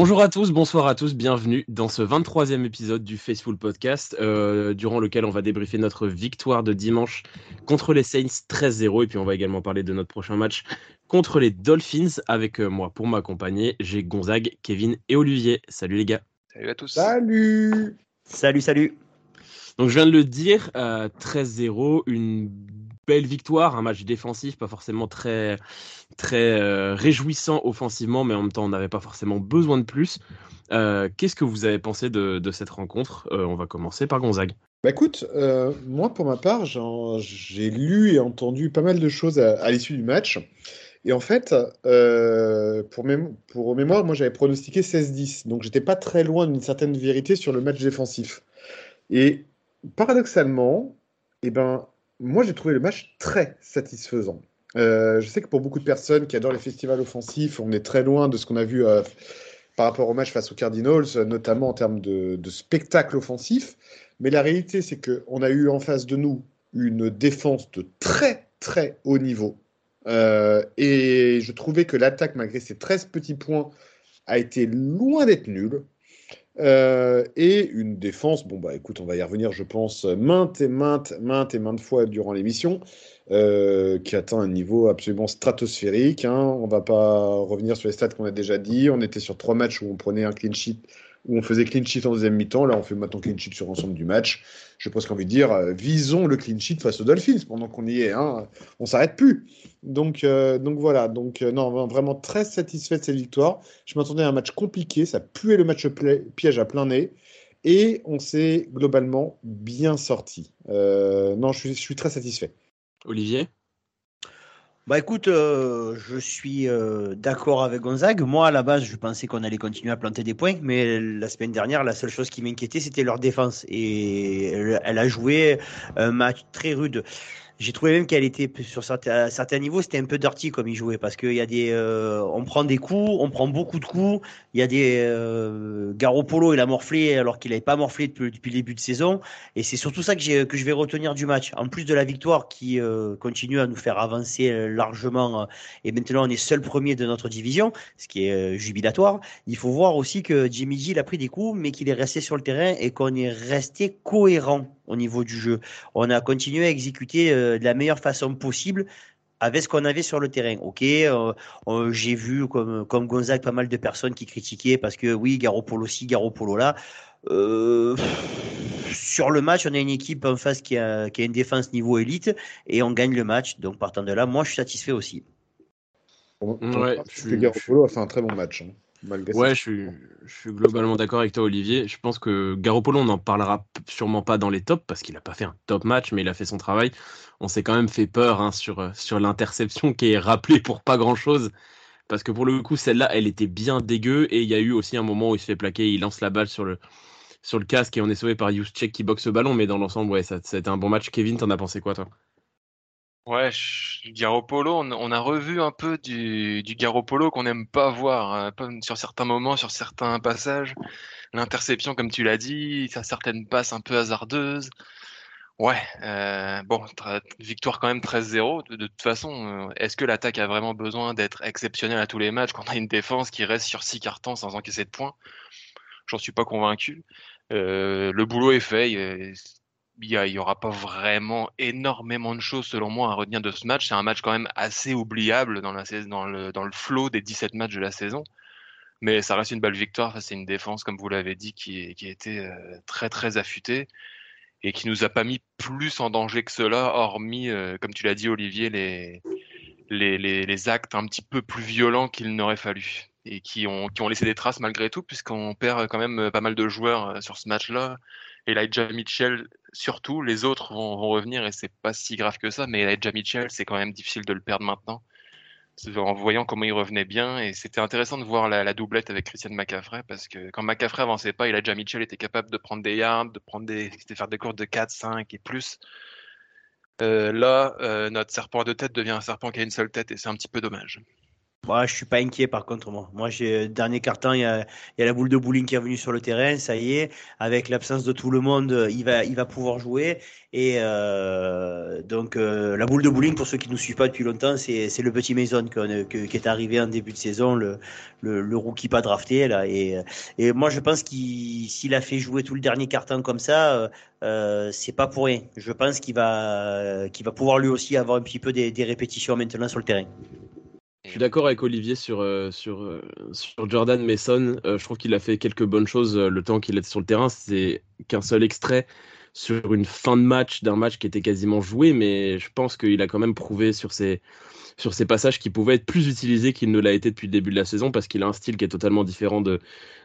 Bonjour à tous, bonsoir à tous, bienvenue dans ce 23e épisode du Faceful Podcast, euh, durant lequel on va débriefer notre victoire de dimanche contre les Saints 13-0, et puis on va également parler de notre prochain match contre les Dolphins, avec euh, moi pour m'accompagner, j'ai Gonzague, Kevin et Olivier. Salut les gars. Salut à tous. Salut Salut, salut Donc je viens de le dire, euh, 13-0, une belle victoire, un match défensif, pas forcément très, très euh, réjouissant offensivement, mais en même temps, on n'avait pas forcément besoin de plus. Euh, Qu'est-ce que vous avez pensé de, cette rencontre? Euh, On va commencer par Gonzague. Bah écoute, moi pour ma part, j'ai lu et entendu pas mal de choses à, l'issue du match. Et en fait, pour mémoire, moi j'avais pronostiqué 16-10. Donc j'étais pas très loin d'une certaine vérité sur le match défensif. Et paradoxalement, eh ben, moi j'ai trouvé le match très satisfaisant. Euh, je sais que pour beaucoup de personnes qui adorent les festivals offensifs, on est très loin de ce qu'on a vu euh, par rapport au match face aux Cardinals, notamment en termes de, de spectacle offensif. Mais la réalité, c'est qu'on a eu en face de nous une défense de très très haut niveau. Euh, et je trouvais que l'attaque, malgré ses 13 petits points, a été loin d'être nulle. Euh, et une défense, bon bah écoute, on va y revenir, je pense, maintes et maintes, maintes et maintes fois durant l'émission, euh, qui atteint un niveau absolument stratosphérique. Hein. On va pas revenir sur les stats qu'on a déjà dit. On était sur trois matchs où on prenait un clean sheet, où on faisait clean sheet en deuxième mi-temps. Là, on fait maintenant clean sheet sur l'ensemble du match. Je pense qu'on de dire, euh, visons le clean sheet face aux Dolphins pendant qu'on y est. Hein. On s'arrête plus. Donc, euh, donc voilà. Donc euh, non, vraiment très satisfait de cette victoire. Je m'attendais à un match compliqué. Ça puait le match piège à plein nez. Et on s'est globalement bien sorti. Non, je suis très satisfait. Olivier? Bah écoute, euh, je suis euh, d'accord avec Gonzague. Moi, à la base, je pensais qu'on allait continuer à planter des points, mais la semaine dernière, la seule chose qui m'inquiétait, c'était leur défense. Et elle, elle a joué un match très rude. J'ai trouvé même qu'elle était sur certains, certains niveaux, c'était un peu dirty comme ils jouaient parce qu'il y a des, euh, on prend des coups, on prend beaucoup de coups. Il y a des euh, Garoppolo, il a morflé alors qu'il n'avait pas morflé depuis, le début de saison. Et c'est surtout ça que, j'ai, que je vais retenir du match. En plus de la victoire qui euh, continue à nous faire avancer largement, euh, et maintenant on est seul premier de notre division, ce qui est euh, jubilatoire. Il faut voir aussi que Jimmy G il a pris des coups, mais qu'il est resté sur le terrain et qu'on est resté cohérent au niveau du jeu. On a continué à exécuter euh, de la meilleure façon possible avec ce qu'on avait sur le terrain. Ok, euh, euh, j'ai vu comme, comme Gonzague pas mal de personnes qui critiquaient parce que oui, Garoppolo ci, Garoppolo là. Euh, sur le match, on a une équipe en face qui a, qui a une défense niveau élite et on gagne le match. Donc partant de là, moi je suis satisfait aussi. Bon, ouais, je suis, Garoppolo a fait un très bon match. Hein. Malgré ouais, je suis, je suis globalement d'accord avec toi, Olivier. Je pense que Garoppolo, on n'en parlera sûrement pas dans les tops parce qu'il n'a pas fait un top match, mais il a fait son travail. On s'est quand même fait peur hein, sur, sur l'interception qui est rappelée pour pas grand chose. Parce que pour le coup, celle-là, elle était bien dégueu. Et il y a eu aussi un moment où il se fait plaquer, il lance la balle sur le, sur le casque et on est sauvé par Juszczyk qui boxe le ballon. Mais dans l'ensemble, ouais, ça, ça a été un bon match. Kevin, t'en as pensé quoi, toi? Ouais. Garoppolo, on, on, a revu un peu du, du Garoppolo qu'on n'aime pas voir hein, sur certains moments, sur certains passages. L'interception, comme tu l'as dit, certaines passes un peu hasardeuses. Ouais, euh, bon, victoire quand même 13-0. De, de, toute façon, euh, est-ce que l'attaque a vraiment besoin d'être exceptionnelle à tous les matchs quand on a une défense qui reste sur six cartons sans encaisser de points? J'en suis pas convaincu. Euh, le boulot est fait. Il n'y aura pas vraiment énormément de choses, selon moi, à retenir de ce match. C'est un match quand même assez oubliable dans, la, dans, le, dans le flot des 17 matchs de la saison. Mais ça reste une belle victoire. C'est une défense, comme vous l'avez dit, qui, qui a été euh, très, très affûtée et qui nous a pas mis plus en danger que cela, hormis, euh, comme tu l'as dit, Olivier, les, les, les, les, actes un petit peu plus violents qu'il n'aurait fallu et qui ont, qui ont laissé des traces malgré tout, puisqu'on perd quand même pas mal de joueurs euh, sur ce match-là. Elijah Mitchell surtout, les autres vont, revenir et c'est pas si grave que ça, mais Elijah Mitchell, c'est quand même difficile de le perdre maintenant, en voyant comment il revenait bien. Et c'était intéressant de voir la, doublette avec Christian McCaffrey, parce que quand McCaffrey avançait pas, Elijah Mitchell était capable de prendre des yards, de, prendre des, de faire des courses de 4, 5 et plus. Euh, là, euh, notre serpent à deux têtes devient un serpent qui a une seule tête et c'est un petit peu dommage. Moi, je suis pas inquiet par contre. Moi, moi j'ai dernier carton, il y a, y a la boule de bowling qui est revenue sur le terrain. Ça y est, avec l'absence de tout le monde, il va, il va pouvoir jouer. Et euh, donc euh, la boule de bowling, pour ceux qui nous suivent pas depuis longtemps, c'est, le petit Mason que, qui est arrivé en début de saison, le, le, rookie pas drafté là. Et, et moi, je pense qu'il s'il a fait jouer tout le dernier carton comme ça, euh, c'est pas pour rien. Je pense qu'il va, qu'il va pouvoir lui aussi avoir un petit peu des répétitions maintenant sur le terrain. Je suis d'accord avec Olivier sur, euh, sur, euh, sur Jordan Mason. Euh, je trouve qu'il a fait quelques bonnes choses le temps qu'il était sur le terrain. C'est qu'un seul extrait sur une fin de match d'un match qui était quasiment joué, mais je pense qu'il a quand même prouvé sur ses, sur ces passages qu'il pouvait être plus utilisé qu'il ne l'a été depuis le début de la saison parce qu'il a un style qui est totalement différent de,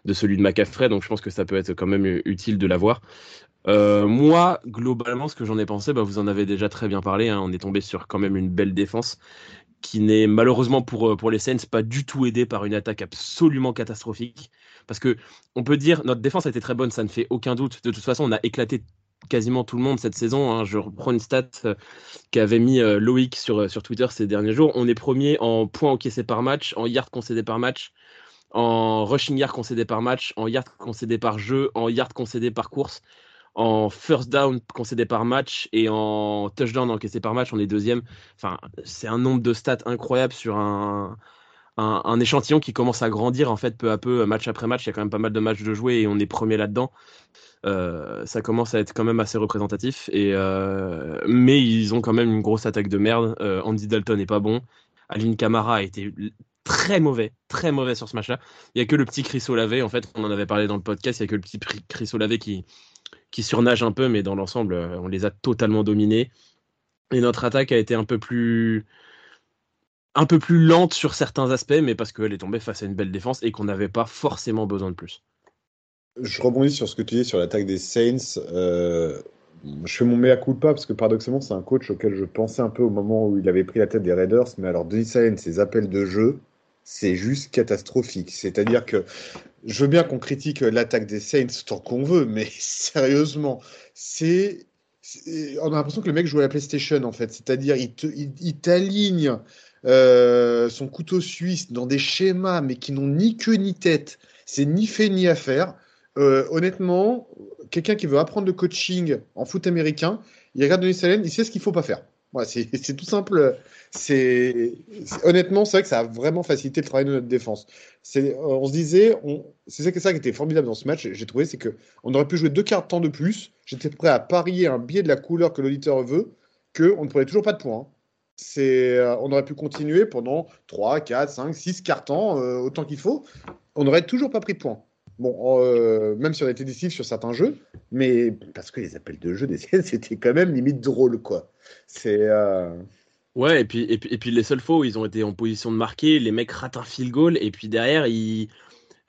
de celui de McCaffrey. Donc je pense que ça peut être quand même utile de l'avoir. Moi, globalement, ce que j'en ai pensé, bah, vous en avez déjà très bien parlé. Hein. on est tombé sur quand même une belle défense qui n'est malheureusement pour, euh, pour les Saints pas du tout aidé par une attaque absolument catastrophique. Parce que on peut dire notre défense a été très bonne, ça ne fait aucun doute. De toute façon, on a éclaté quasiment tout le monde cette saison. Hein. Je reprends une stat euh, qu'avait mis euh, Loïc sur, sur Twitter ces derniers jours. On est premier en points encaissés par match, en yards concédés par match, en rushing yards concédés par match, en yards concédés par jeu, en yards concédés par course en first down concédé par match et en touchdown encaissé par match, on est deuxième. Enfin, c'est un nombre de stats incroyable sur un, un, échantillon qui commence à grandir en fait peu à peu, match après match. Il y a quand même pas mal de matchs de jouer et on est premier là-dedans. Euh, ça commence à être quand même assez représentatif. Et, euh, mais ils ont quand même une grosse attaque de merde. Euh, Andy Dalton n'est pas bon. Aline Camara a été très mauvais, très mauvais sur ce match-là. Il n'y a que le petit Chris Olave, en fait, on en avait parlé dans le podcast, il n'y a que le petit Chris Olave qui, qui surnagent un peu, mais dans l'ensemble, euh, on les a totalement dominés. Et notre attaque a été un peu plus un peu plus lente sur certains aspects, mais parce qu'elle est tombée face à une belle défense et qu'on n'avait pas forcément besoin de plus. Je rebondis sur ce que tu dis sur l'attaque des Saints. Euh, je fais mon mea culpa parce que paradoxalement, c'est un coach auquel je pensais un peu au moment où il avait pris la tête des Raiders. Mais alors, Denis Allen, ses appels de jeu, c'est juste catastrophique. C'est-à-dire que je veux bien qu'on critique l'attaque des Saints tant qu'on veut, mais sérieusement, c'est. On a l'impression que le mec joue à la PlayStation en fait, c'est-à-dire il, il, t'aligne euh, son couteau suisse dans des schémas mais qui n'ont ni queue ni tête, c'est ni fait ni à faire. Euh, honnêtement, quelqu'un qui veut apprendre le coaching en foot américain, il regarde Denis Allen, il sait ce qu'il faut pas faire. C'est tout simple c'est honnêtement, c'est vrai que ça a vraiment facilité le travail de notre défense. C'est, on se disait, c'est ça qui était formidable dans ce match. J'ai trouvé, c'est que on aurait pu jouer deux quarts de temps de plus. J'étais prêt à parier un biais de la couleur que l'auditeur veut, que on ne prenait toujours pas de points. Hein. C'est, euh, on aurait pu continuer pendant 3, 4, 5, 6 quarts temps, euh, autant qu'il faut. On n'aurait toujours pas pris de points. Bon, euh, même si on était décisif sur certains jeux, mais parce que les appels de jeu des c'était quand même limite drôle, quoi. C'est. Ouais, et puis, et puis, et puis les seules fois où ils ont été en position de marquer, les mecs ratent un field goal, et puis derrière, il,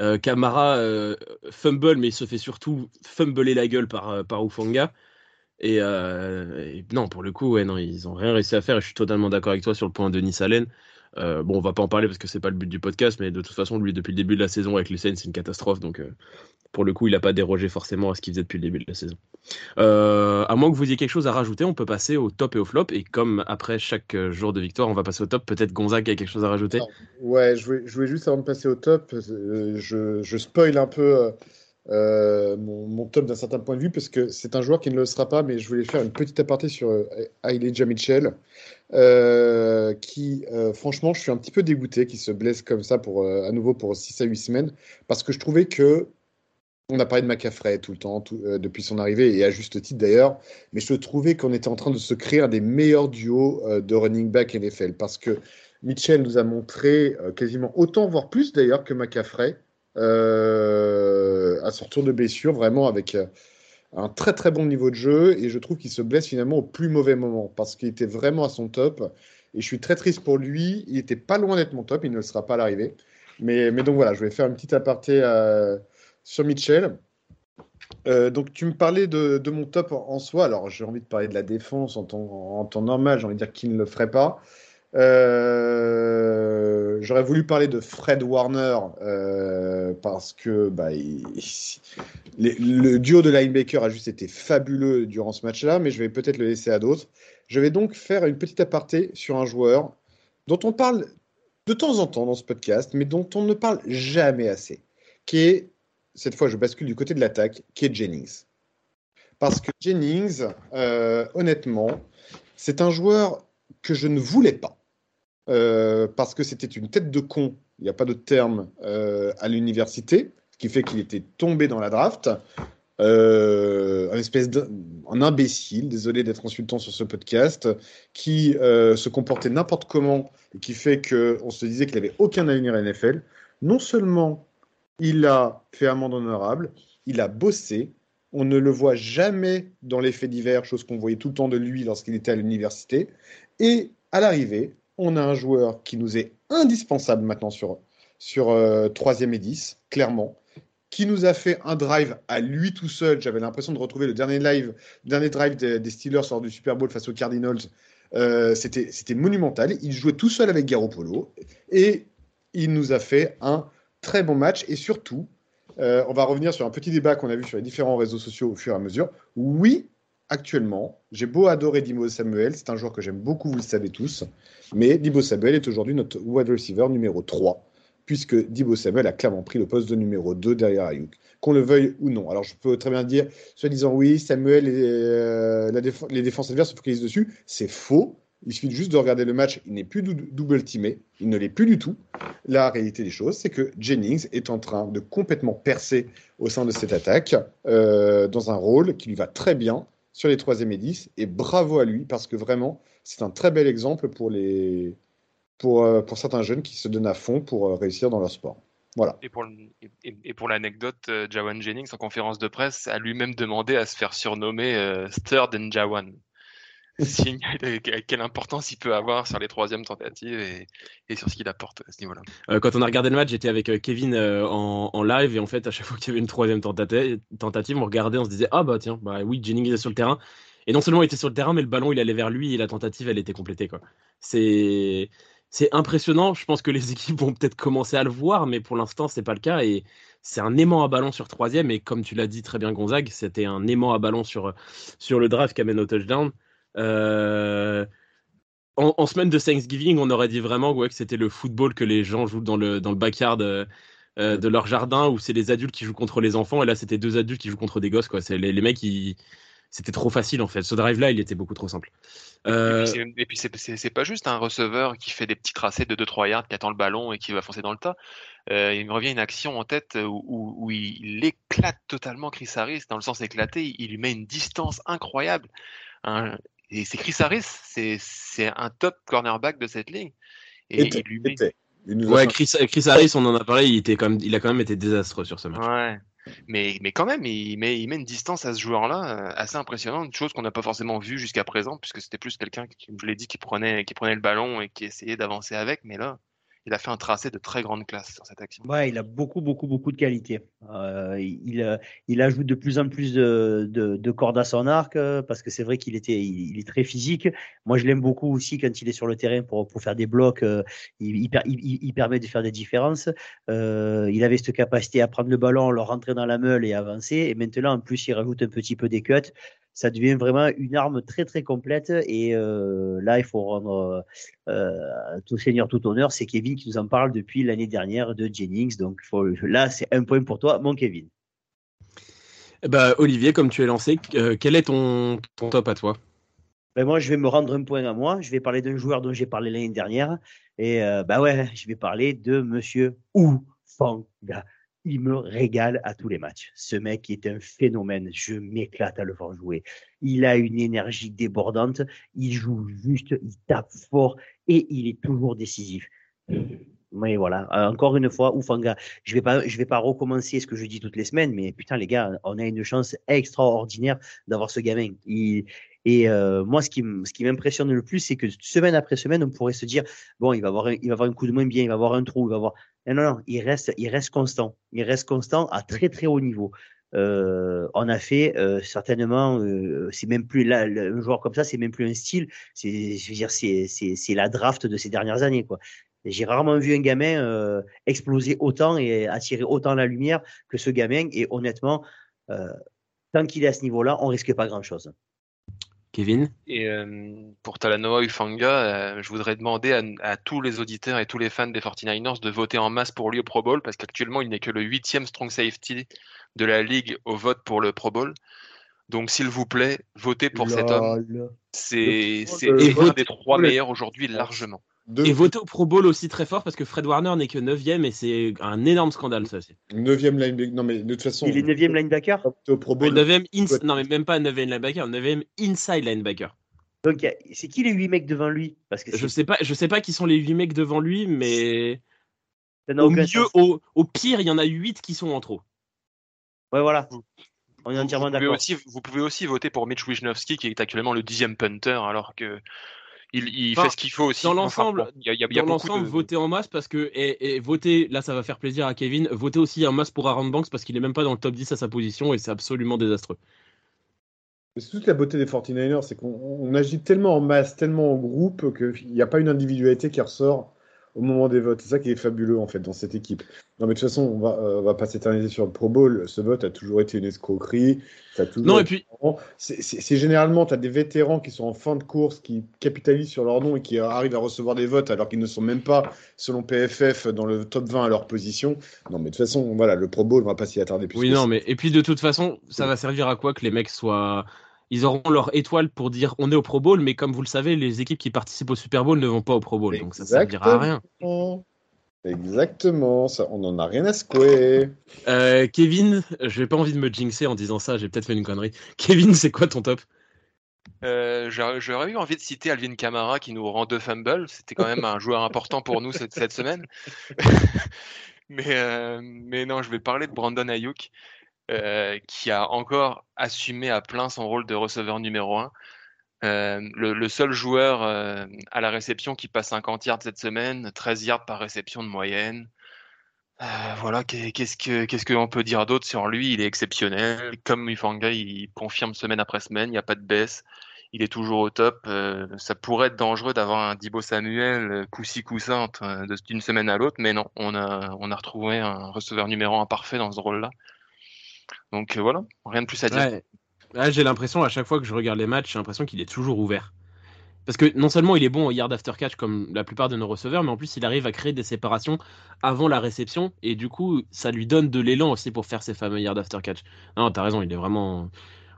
euh, Camara euh, fumble, mais il se fait surtout fumbler la gueule par, euh, par Ufanga. Et, non, pour le coup, non, ils ont rien réussi à faire. Et je suis totalement d'accord avec toi sur le point de Nice Allen. Bon, on va pas en parler parce que c'est pas le but du podcast, mais de toute façon, lui, depuis le début de la saison avec les Saints, c'est une catastrophe. Donc, pour le coup, il n'a pas dérogé forcément à ce qu'il faisait depuis le début de la saison. Euh, à moins que vous ayez quelque chose à rajouter, on peut passer au top et au flop. Et comme après chaque jour de victoire, on va passer au top, peut-être Gonzague a quelque chose à rajouter? Ouais, je voulais, juste avant de passer au top, euh, je, je spoil un peu euh, mon, top d'un certain point de vue parce que c'est un joueur qui ne le sera pas, mais je voulais faire une petite aparté sur Elijah Mitchell. Qui, franchement, je suis un petit peu dégoûté qu'il se blesse comme ça pour, à nouveau pour 6 à 8 semaines, parce que je trouvais que on a parlé de McCaffrey tout le temps, euh, depuis son arrivée, et à juste titre d'ailleurs, mais je trouvais qu'on était en train de se créer un des meilleurs duos euh, de running back NFL, parce que Mitchell nous a montré euh, quasiment autant, voire plus d'ailleurs que McCaffrey, à son retour de blessure, vraiment avec un très très bon niveau de jeu, et je trouve qu'il se blesse finalement au plus mauvais moment, parce qu'il était vraiment à son top, et je suis très triste pour lui, il était pas loin d'être mon top, il ne le sera pas à l'arrivée, mais, mais donc voilà, je vais faire une petite aparté sur Mitchell. Euh, donc tu me parlais de, mon top en, soi. Alors j'ai envie de parler de la défense en temps, normal. J'ai envie de dire qu'il ne le ferait pas. Euh, j'aurais voulu parler de Fred Warner euh, parce que bah, le duo de linebacker a juste été fabuleux durant ce match-là, mais je vais peut-être le laisser à d'autres. Je vais donc faire une petite aparté sur un joueur dont on parle de temps en temps dans ce podcast, mais dont on ne parle jamais assez, qui est, cette fois je bascule du côté de l'attaque, qui est Jennings. Parce que Jennings, euh, honnêtement, c'est un joueur que je ne voulais pas. Euh, parce que c'était une tête de con, il n'y a pas de terme, euh, à l'université, ce qui fait qu'il était tombé dans la draft. Euh, un espèce d'un imbécile, désolé d'être insultant sur ce podcast, qui euh, se comportait n'importe comment et qui fait qu'on se disait qu'il n'avait aucun avenir à NFL. Non seulement il a fait amende honorable, il a bossé. On ne le voit jamais dans les faits divers, chose qu'on voyait tout le temps de lui lorsqu'il était à l'université. Et à l'arrivée, on a un joueur qui nous est indispensable maintenant sur, sur euh, 3 et 10, clairement, qui nous a fait un drive à lui tout seul. J'avais l'impression de retrouver le dernier dernier drive des, Steelers lors du Super Bowl face aux Cardinals. Euh, c'était, c'était monumental. Il jouait tout seul avec Garoppolo et il nous a fait un très bon match. Et surtout, euh, on va revenir sur un petit débat qu'on a vu sur les différents réseaux sociaux au fur et à mesure. Oui, actuellement, j'ai beau adorer Dimo Samuel, c'est un joueur que j'aime beaucoup, vous le savez tous, mais Dimo Samuel est aujourd'hui notre wide receiver numéro 3 puisque Dibo Samuel a clairement pris le poste de numéro 2 derrière Ayuk, qu'on le veuille ou non. Alors je peux très bien dire, soit disant oui, Samuel et euh, les défenses adverses se focalisent dessus, c'est faux. Il suffit juste de regarder le match, il n'est plus double teamé, il ne l'est plus du tout. La réalité des choses, c'est que Jennings est en train de complètement percer au sein de cette attaque, euh, dans un rôle qui lui va très bien sur les 3 et 10, et bravo à lui, parce que vraiment, c'est un très bel exemple pour les, pour, euh, pour certains jeunes qui se donnent à fond pour euh, réussir dans leur sport. Voilà. Et pour, l'anecdote, euh, Jawan Jennings, en conférence de presse, a lui-même demandé à se faire surnommer Third and Jawan. De quelle importance il peut avoir sur les troisièmes tentatives et, sur ce qu'il apporte à ce niveau-là. Euh, quand on a regardé le match, j'étais avec Kevin euh, en, en, live et en fait, à chaque fois qu'il y avait une troisième tentative, on regardait, on se disait Ah bah tiens, bah oui, Jennings est sur le terrain. Et non seulement il était sur le terrain, mais le ballon il allait vers lui et la tentative elle était complétée. C'est impressionnant. Je pense que les équipes vont peut-être commencer à le voir, mais pour l'instant, c'est pas le cas. Et c'est un aimant à ballon sur troisième. Et comme tu l'as dit très bien, Gonzague, c'était un aimant à ballon sur, sur le draft qui amène au touchdown. Euh... En, en, semaine de Thanksgiving, on aurait dit vraiment ouais, que c'était le football que les gens jouent dans le, dans le backyard euh, de leur jardin, où c'est les adultes qui jouent contre les enfants. Et là, c'était deux adultes qui jouent contre des gosses. Quoi. Les, les mecs, ils c'était trop facile en fait. Ce drive-là, il était beaucoup trop simple. Euh... Et puis, c'est pas juste un receveur qui fait des petits tracés de 2-3 yards, qui attend le ballon et qui va foncer dans le tas. Euh, il me revient une action en tête où, où, où, il éclate totalement Chris Harris, dans le sens éclaté, il lui met une distance incroyable. Un, et c'est Chris Harris, c'est un top cornerback de cette ligne. Et était, il lui met... Ouais, Chris, Chris, Harris, on en a parlé, il, était comme, il a quand même été désastreux sur ce match. Ouais. Mais, mais quand même, il met, il met une distance à ce joueur-là assez impressionnante, chose qu'on n'a pas forcément vue jusqu'à présent, puisque c'était plus quelqu'un qui, je l'ai dit, qui prenait, qui prenait le ballon et qui essayait d'avancer avec. Mais là, il a fait un tracé de très grande classe sur cette action. Ouais, il a beaucoup, beaucoup, beaucoup de qualité. Euh, il, il ajoute de plus en plus de, de, de cordes à son arc euh, parce que c'est vrai qu'il était, il, est très physique. Moi, je l'aime beaucoup aussi quand il est sur le terrain pour, pour faire des blocs. Euh, il, permet de faire des différences. Euh, il avait cette capacité à prendre le ballon, le rentrer dans la meule et avancer. Et maintenant, en plus, il rajoute un petit peu des cuts ça devient vraiment une arme très très complète. Et euh, là, il faut rendre euh, tout seigneur, tout honneur. C'est Kevin qui nous en parle depuis l'année dernière de Jennings. Donc faut, là, c'est un point pour toi, mon Kevin. Bah, Olivier, comme tu es lancé, euh, quel est ton, ton top à toi? Ben moi, je vais me rendre un point à moi. Je vais parler d'un joueur dont j'ai parlé l'année dernière. Et euh, bah ouais, je vais parler de Monsieur Oufanga il me régale à tous les matchs. Ce mec est un phénomène. Je m'éclate à le voir jouer. Il a une énergie débordante. Il joue juste, il tape fort et il est toujours décisif. Mais voilà, encore une fois, Oufanga, je vais je vais pas recommencer ce que je dis toutes les semaines, mais putain les gars, on a une chance extraordinaire d'avoir ce gamin. Et euh, moi, ce qui, ce qui m'impressionne le plus, c'est que semaine après semaine, on pourrait se dire bon, il va avoir, un, il va avoir un coup de moins bien, il va avoir un trou, il va avoir. Non, non, non, il reste, il reste constant. Il reste constant à très très haut niveau. Euh, on a fait euh, certainement, euh, c'est même plus là, un joueur comme ça, c'est même plus un style. C'est, je veux dire, c'est, c'est, c'est la draft de ces dernières années, quoi. J'ai rarement vu un gamin euh, exploser autant et attirer autant la lumière que ce gamin. Et honnêtement, euh, tant qu'il est à ce niveau-là, on risque pas grand-chose. Kevin Et euh, pour Talanoa Ufanga, euh, je voudrais demander à, à, tous les auditeurs et tous les fans des 49ers de voter en masse pour lui au Pro Bowl, parce qu'actuellement, il n'est que le huitième strong safety de la ligue au vote pour le Pro Bowl. Donc, s'il vous plaît, votez pour cet homme. C'est un des trois meilleurs aujourd'hui largement. Et voter au Pro Bowl aussi très fort parce que Fred Warner n'est que 9ème et c'est un énorme scandale ça aussi. 9ème linebacker. Non mais de toute façon. Il est 9ème linebacker? au Pro Bowl. 9ème ins... Non mais même pas 9ème linebacker, 9ème inside linebacker. Donc c'est qui les 8 mecs devant lui? Parce que Je sais pas, je sais pas qui sont les 8 mecs devant lui mais au milieu au, au, pire, il y en a 8 qui sont en trop. Ouais voilà. On est entièrement d'accord. Vous pouvez aussi voter pour Mitch Wisnowski qui est actuellement le dixième punter alors que il, fait ce qu'il faut aussi. Dans l'ensemble, il y a, y a, l'ensemble, voter en masse parce que et, et, voter, là, ça va faire plaisir à Kevin. Voter aussi en masse pour Aaron Banks parce qu'il est même pas dans le top 10 à sa position et c'est absolument désastreux. C'est toute la beauté des 49ers, c'est qu'on agit tellement en masse, tellement en groupe qu'il n'y a pas une individualité qui ressort au moment des votes. C'est ça qui est fabuleux en fait dans cette équipe. Non mais de toute façon, on va, euh, va pas s'éterniser sur le Pro Bowl. Ce vote a toujours été une escroquerie. non et puis c'est généralement tu as des vétérans qui sont en fin de course, qui capitalisent sur leur nom et qui arrivent à recevoir des votes alors qu'ils ne sont même pas selon PFF dans le top 20 à leur position. Non mais de toute façon, voilà, le Pro Bowl, on va pas s'y attarder plus. Oui non mais et puis de toute façon, ça va servir à quoi que les mecs soient ils auront leur étoile pour dire on est au Pro Bowl, mais comme vous le savez, les équipes qui participent au Super Bowl ne vont pas au Pro Bowl, donc ça ne servira à rien. Exactement, ça, on n'en a rien à secouer. Euh, Kevin, je n'ai pas envie de me jinxer en disant ça, j'ai peut-être fait une connerie. Kevin, c'est quoi ton top? Euh, J'aurais eu envie de citer Alvin Kamara qui nous rend deux fumbles. C'était quand même un joueur important pour nous cette, cette semaine. mais, euh, mais non, je vais parler de Brandon Ayuk. Euh, qui a encore assumé à plein son rôle de receveur numéro 1. Euh, le, seul joueur euh, à la réception qui passe 50 yards cette semaine, 13 yards par réception de moyenne. voilà, qu'est-ce que qu'est-ce qu'on peut dire d'autre sur lui? Il est exceptionnel. Comme Mufanga, il confirme semaine après semaine, il n'y a pas de baisse. Il est toujours au top. ça pourrait être dangereux d'avoir un Dibo Samuel coussi coussin d'une semaine à l'autre, mais non, on a on a retrouvé un receveur numéro 1 parfait dans ce rôle-là. Donc euh, voilà, rien de plus à dire. j'ai l'impression à chaque fois que je regarde les matchs, j'ai l'impression qu'il est toujours ouvert. Parce que non seulement il est bon au yard after catch comme la plupart de nos receveurs, mais en plus il arrive à créer des séparations avant la réception et du coup ça lui donne de l'élan aussi pour faire ses fameux yard after catch. Non, t'as raison, il est vraiment.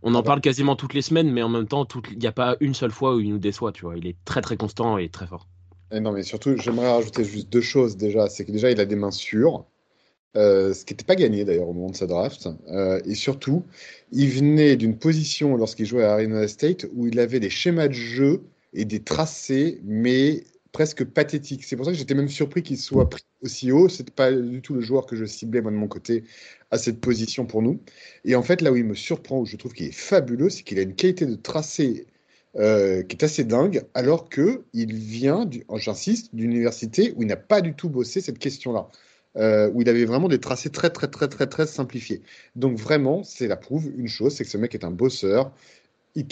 On en parle quasiment toutes les semaines, mais en même temps, il n'y a pas une seule fois où il nous déçoit, tu vois. Il est très très constant et très fort. Et non, mais surtout, j'aimerais rajouter juste deux choses déjà. C'est que déjà, il a des mains sûres. Euh, ce qui n'était pas gagné d'ailleurs au moment de sa draft. Euh, et surtout, il venait d'une position lorsqu'il jouait à Arizona State où il avait des schémas de jeu et des tracés, mais presque pathétiques. C'est pour ça que j'étais même surpris qu'il soit pris aussi haut. C'était pas du tout le joueur que je ciblais moi de mon côté à cette position pour nous. Et en fait, là où il me surprend, où je trouve qu'il est fabuleux, c'est qu'il a une qualité de tracé euh, qui est assez dingue, alors que il vient, j'insiste, d'une université où il n'a pas du tout bossé cette question-là. Euh, où il avait vraiment des tracés très, très, très, très, très simplifiés. Donc vraiment, c'est la prouve une chose, c'est que ce mec est un bosseur. Et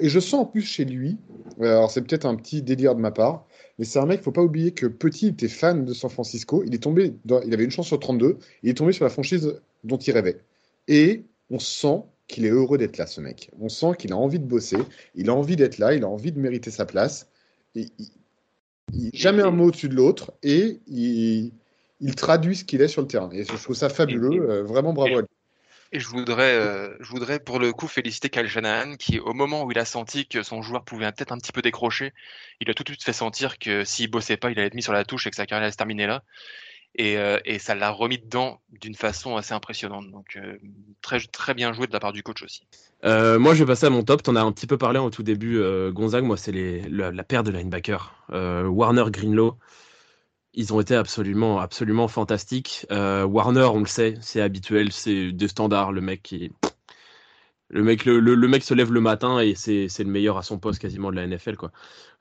je sens en plus chez lui, euh, alors c'est peut-être un petit délire de ma part, mais c'est un mec, il faut pas oublier que petit, il était fan de San Francisco. Il est tombé, il avait une chance sur 32, il est tombé sur la franchise dont il rêvait. Et on sent qu'il est heureux d'être là, ce mec. On sent qu'il a envie de bosser, il a envie d'être là, il a envie de mériter sa place. Et jamais un mot au-dessus de l'autre, et il, il traduit ce qu'il est sur le terrain. Et je trouve ça fabuleux. Euh, vraiment bravo à lui. Et je voudrais, euh, je voudrais pour le coup féliciter Kyle Shanahan qui, au moment où il a senti que son joueur pouvait peut-être un petit peu décrocher, il a tout de suite fait sentir que s'il bossait pas, il allait être mis sur la touche et que sa carrière allait se terminer là. Et, euh, et ça l'a remis dedans d'une façon assez impressionnante. Donc très, très bien joué de la part du coach aussi. moi, je vais passer à mon top. Tu en as un petit peu parlé au tout début, Gonzague. Moi, c'est la, la, paire de linebackers. Warner Greenlow ils ont été absolument, absolument fantastiques. Euh, Warner, on le sait, c'est habituel, c'est des standards. Le mec le mec, se lève le matin et c'est, le meilleur à son poste quasiment de la NFL quoi.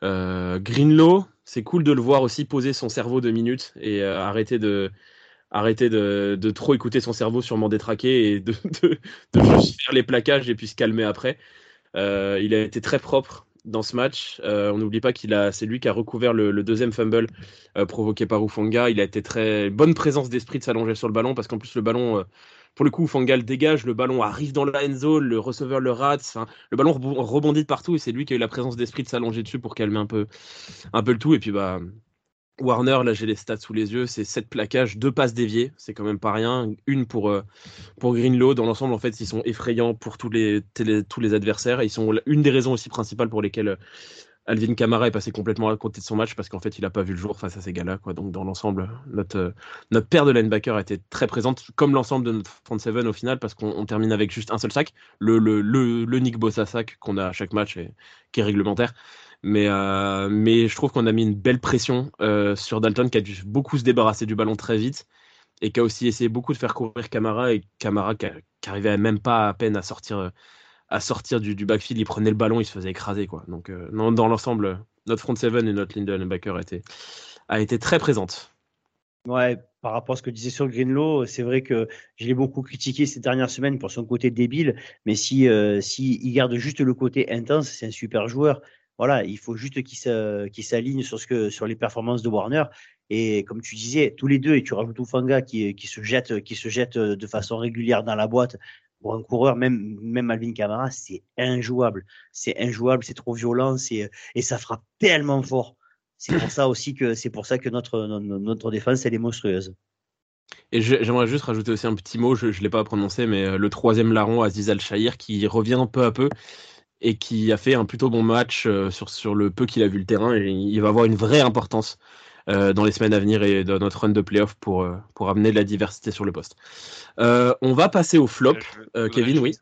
Euh, Greenlow, c'est cool de le voir aussi poser son cerveau deux minutes et euh, arrêter de arrêter de, trop écouter son cerveau sûrement détraqué et de, de, juste faire les plaquages et puis se calmer après. Il a été très propre dans ce match. Euh, on n'oublie pas qu'il a, c'est lui qui a recouvert le, deuxième fumble euh, provoqué par Ufonga. Il a été très bonne présence d'esprit de s'allonger sur le ballon parce qu'en plus le ballon, euh, pour le coup, Fangal dégage, le ballon arrive dans la end zone, le receveur le rate, le ballon rebondit de partout et c'est lui qui a eu la présence d'esprit de s'allonger dessus pour calmer un peu, un peu le tout. Et puis, bah, Warner, là j'ai les stats sous les yeux, c'est 7 plaquages, 2 passes déviées, c'est quand même pas rien. Une pour, euh, pour Greenlow. Dans l'ensemble, en fait, ils sont effrayants pour tous les, tous les adversaires. ils sont une des raisons aussi principales pour lesquelles euh, Alvin Kamara est passé complètement à côté de son match parce qu'en fait, il n'a pas vu le jour face à ces gars-là. Donc, dans l'ensemble, notre, euh, notre paire de linebacker a été très présente, comme l'ensemble de notre front seven au final, parce qu'on termine avec juste un seul sac, le, le, le, Nick Bossa sac qu'on a à chaque match et qui est réglementaire. Mais, euh, mais je trouve qu'on a mis une belle pression euh, sur Dalton qui a dû beaucoup se débarrasser du ballon très vite et qui a aussi essayé beaucoup de faire courir Camara et Camara qui, arrivait même pas à peine à sortir, à sortir du, backfield, il prenait le ballon, il se faisait écraser. Quoi. Donc euh, dans l'ensemble, notre front seven et notre linebacker a été, a été très présente. Ouais, par rapport à ce que disait sur Greenlow, c'est vrai que je l'ai beaucoup critiqué ces dernières semaines pour son côté débile, mais si, si il garde juste le côté intense, c'est un super joueur voilà, il faut juste qu'ils s'alignent sur, les performances de Warner. Et comme tu disais, tous les deux, et tu rajoutes Oufanga qui, qui, se jette, qui se jette de façon régulière dans la boîte pour un coureur, même, même Alvin Kamara, c'est injouable. C'est injouable, c'est trop violent, et ça frappe tellement fort. C'est pour ça aussi que c'est pour ça que notre, notre défense elle est monstrueuse. Et j'aimerais juste rajouter aussi un petit mot, je ne l'ai pas prononcé, mais euh, le troisième larron, Aziz Al-Shahir, qui revient peu à peu et qui a fait un plutôt bon match euh, sur, sur le peu qu'il a vu le terrain. Et il va avoir une vraie importance euh, dans les semaines à venir et dans notre run de playoff pour, euh, pour amener de la diversité sur le poste. on va passer au flop. Kevin, oui.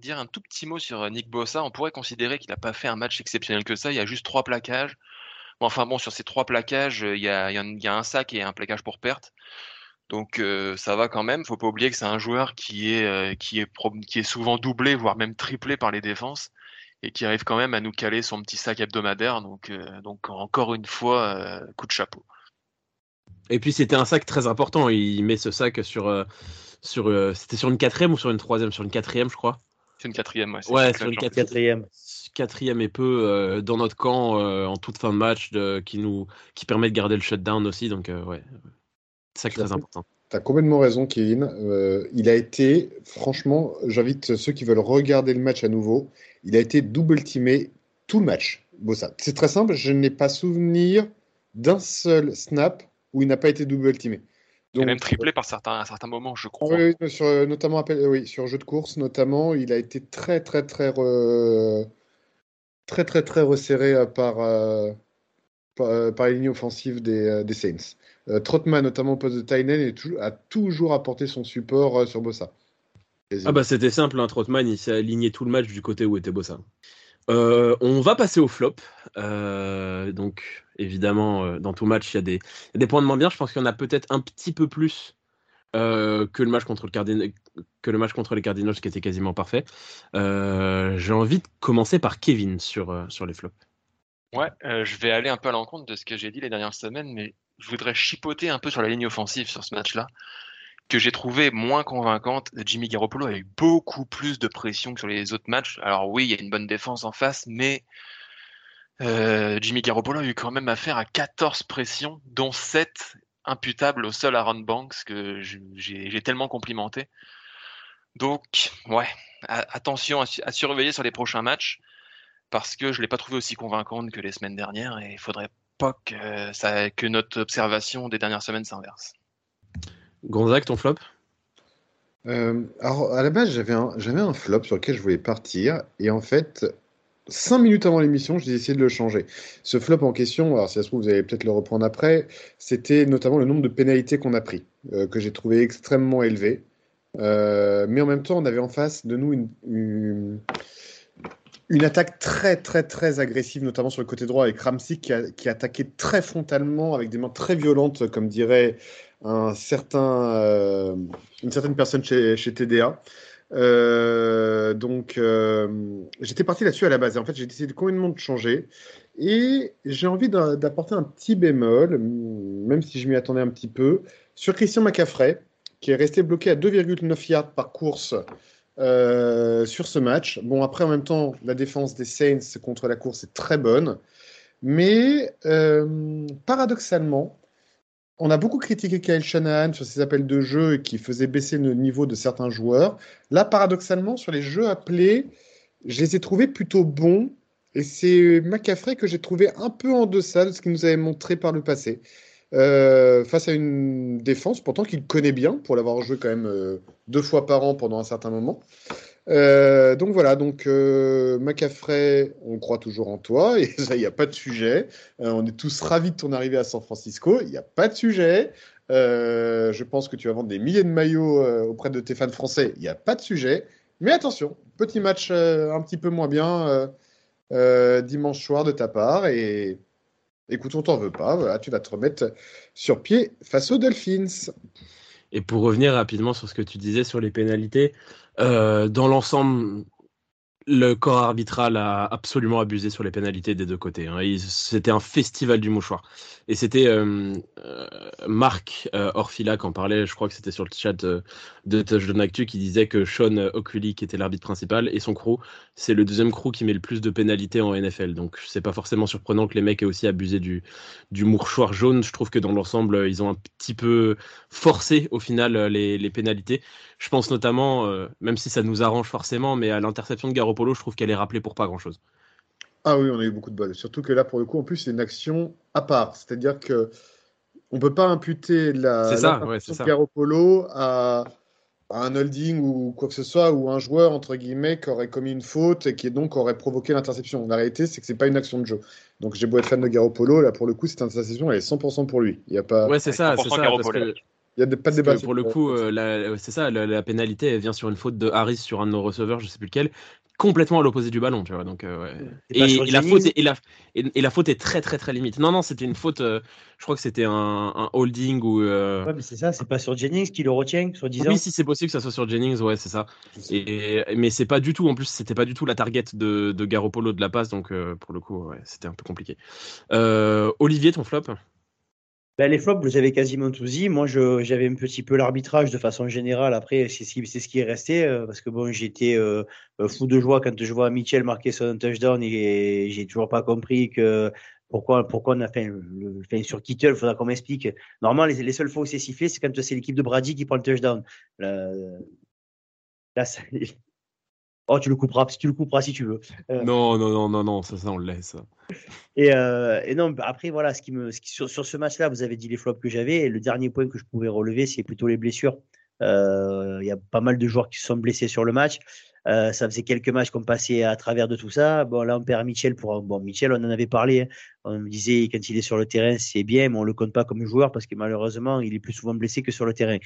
dire un tout petit mot sur Nick Bossa. On pourrait considérer qu'il n'a pas fait un match exceptionnel que ça. Il y a juste trois plaquages. Enfin bon, sur ces trois plaquages, il y a, il y a un sac et un plaquage pour perte. Donc euh, ça va quand même. Faut pas oublier que c'est un joueur qui est euh, qui est qui est souvent doublé, voire même triplé par les défenses, et qui arrive quand même à nous caler son petit sac hebdomadaire. Donc euh, donc encore une fois, coup de chapeau. Et puis c'était un sac très important. Il met ce sac sur sur c'était sur une quatrième ou sur une troisième? Sur une quatrième, je crois. C'est une quatrième, ouais. Ouais, sur une quatrième. Quatrième et peu dans notre camp en toute fin de match, de, qui nous qui permet de garder le shutdown aussi. Donc ouais, c'est très important. Tu as complètement raison, Kevin. Euh, il a été, franchement, j'invite ceux qui veulent regarder le match à nouveau, il a été double teamé tout le match. ça. C'est très simple, je n'ai pas souvenir d'un seul snap où il n'a pas été double teamé. Donc, il a même triplé par certains, à certains moments, je crois. Oui, sur, notamment oui, sur jeu de course, notamment, il a été très, très, très, très, très, très resserré euh, par, euh, par, les lignes offensives des, des Saints. Euh, Trotman, notamment au poste de Tynen, a toujours apporté son support euh, sur Bossa. Ah bah c'était simple, hein, Trotman il s'est aligné tout le match du côté où était Bossa. Euh, on va passer au flop. donc évidemment, dans tout match, il y, a des, points de moins bien. Je pense qu'il y en a peut-être un petit peu plus que, le match contre le que le match contre les Cardinals qui était quasiment parfait. J'ai envie de commencer par Kevin sur, sur les flops. Ouais, je vais aller un peu à l'encontre de ce que j'ai dit les dernières semaines, mais je voudrais chipoter un peu sur la ligne offensive sur ce match-là, que j'ai trouvé moins convaincante. Jimmy Garoppolo a eu beaucoup plus de pression que sur les autres matchs. Alors oui, il y a une bonne défense en face, mais euh, Jimmy Garoppolo a eu quand même affaire à 14 pressions, dont 7 imputables au seul Aaron Banks que j'ai tellement complimenté. Donc, ouais, attention à, surveiller sur les prochains matchs parce que je ne l'ai pas trouvé aussi convaincante que les semaines dernières et il faudrait pas que, ça, que notre observation des dernières semaines s'inverse. Gonzague, ton flop? Euh, Alors, à la base, j'avais un, j'avais un flop sur lequel je voulais partir. Et en fait, cinq minutes avant l'émission, j'ai essayé de le changer. Ce flop en question, alors si ça se trouve, vous allez peut-être le reprendre après, c'était notamment le nombre de pénalités qu'on a pris, euh, que j'ai trouvé extrêmement élevé. Euh, mais en même temps, on avait en face de nous une, une attaque très très très agressive, notamment sur le côté droit avec Ramsey qui, a, qui attaquait très frontalement avec des mains très violentes, comme dirait un certain, euh, une certaine personne chez, chez TDA. Euh, donc euh, j'étais parti là-dessus à la base. Et en fait, j'ai décidé complètement de changer. Et j'ai envie d'apporter un petit bémol, même si je m'y attendais un petit peu, sur Christian McCaffrey, qui est resté bloqué à 2,9 yards par course euh, sur ce match. Bon, après, en même temps, la défense des Saints contre la course est très bonne. Mais euh, paradoxalement, on a beaucoup critiqué Kyle Shanahan sur ses appels de jeu qui faisait baisser le niveau de certains joueurs. Là, paradoxalement, sur les jeux appelés, je les ai trouvés plutôt bons. Et c'est McCaffrey que j'ai trouvé un peu en deçà de ce qu'il nous avait montré par le passé. Euh, face à une défense, pourtant qu'il connaît bien, pour l'avoir joué quand même euh, deux fois par an pendant un certain moment. Euh, donc voilà, donc euh, on croit toujours en toi, et ça, il n'y a pas de sujet. On est tous ravis de ton arrivée à San Francisco, il n'y a pas de sujet. Je pense que tu vas vendre des milliers de maillots auprès de tes fans français, il n'y a pas de sujet. Mais attention, petit match un petit peu moins bien dimanche soir de ta part, et écoute, on t'en veut pas, voilà, tu vas te remettre sur pied face aux Dolphins. Et pour revenir rapidement sur ce que tu disais sur les pénalités, euh, dans l'ensemble, le corps arbitral a absolument abusé sur les pénalités des deux côtés. Hein. C'était un festival du mouchoir. Et c'était euh, euh, Marc Orfila qui en parlait, je crois que c'était sur le chat de Touchdown Actu, qui disait que Sean Oculi, qui était l'arbitre principal, et son crew, c'est le deuxième crew qui met le plus de pénalités en NFL. Donc c'est pas forcément surprenant que les mecs aient aussi abusé du, du mouchoir jaune. Je trouve que dans l'ensemble, ils ont un petit peu forcé au final les, les pénalités. Je pense notamment, même si ça nous arrange forcément, mais à l'interception de Garoppolo, je trouve qu'elle est rappelée pour pas grand-chose. Ah oui, on a eu beaucoup de bol. Surtout que là, pour le coup, en plus, c'est une action à part. C'est-à-dire que on peut pas imputer la, ça, ouais, de Garoppolo à, à, un holding ou quoi que ce soit, ou un joueur, entre guillemets, qui aurait commis une faute et qui donc aurait provoqué l'interception. La réalité, c'est que c'est pas une action de jeu. Donc j'ai beau être fan de Garoppolo, là, pour le coup, cette interception, elle est 100% pour lui. Il y a pas... Ouais, c'est ça, c'est ça. Parce que... Il n'y a pas de débat. Pour le coup, euh, c'est ça, la, la, pénalité elle vient sur une faute de Harris sur un de nos receveurs, je sais plus lequel, complètement à l'opposé du ballon, tu vois. Donc, euh, ouais. et, la faute est, et, la, et, la, faute est très très très limite. Non, non, c'était une faute. Euh, je crois que c'était un, un, holding ou. Euh... Ouais, mais c'est ça. C'est pas sur Jennings qui le retient, sur 10 Oui, si c'est possible que ça soit sur Jennings, ouais, c'est ça. Et, mais c'est pas du tout. En plus, c'était pas du tout la target de, de Garoppolo de la passe, donc euh, pour le coup, ouais, c'était un peu compliqué. Olivier, ton flop? Ben, les flops, vous avez quasiment tout dit. Moi, j'avais un petit peu l'arbitrage de façon générale. Après, c'est ce, ce, qui est resté. Euh, parce que bon, j'étais euh, fou de joie quand je vois Mitchell marquer son touchdown et j'ai toujours pas compris que pourquoi, pourquoi on a fait, le, sur Kittle. Il faudra qu'on m'explique. Normalement, les, les, seules fois où c'est sifflé, c'est quand c'est l'équipe de Brady qui prend le touchdown. Là ça, Oh, tu le couperas, tu le couperas si tu veux. Euh... Non, non, non, non, non, ça, ça on le laisse. Et, euh, et, non, après, voilà, ce qui me, ce qui, sur, sur, ce match-là, vous avez dit les flops que j'avais. Et le dernier point que je pouvais relever, c'est plutôt les blessures. Euh, il y a pas mal de joueurs qui se sont blessés sur le match. Euh, ça faisait quelques matchs qu'on passait à travers de tout ça. Bon, là, on perd Michel pour. Bon, Michel, on en avait parlé. Hein. On me disait quand il est sur le terrain, c'est bien, mais on le compte pas comme joueur parce que malheureusement, il est plus souvent blessé que sur le terrain.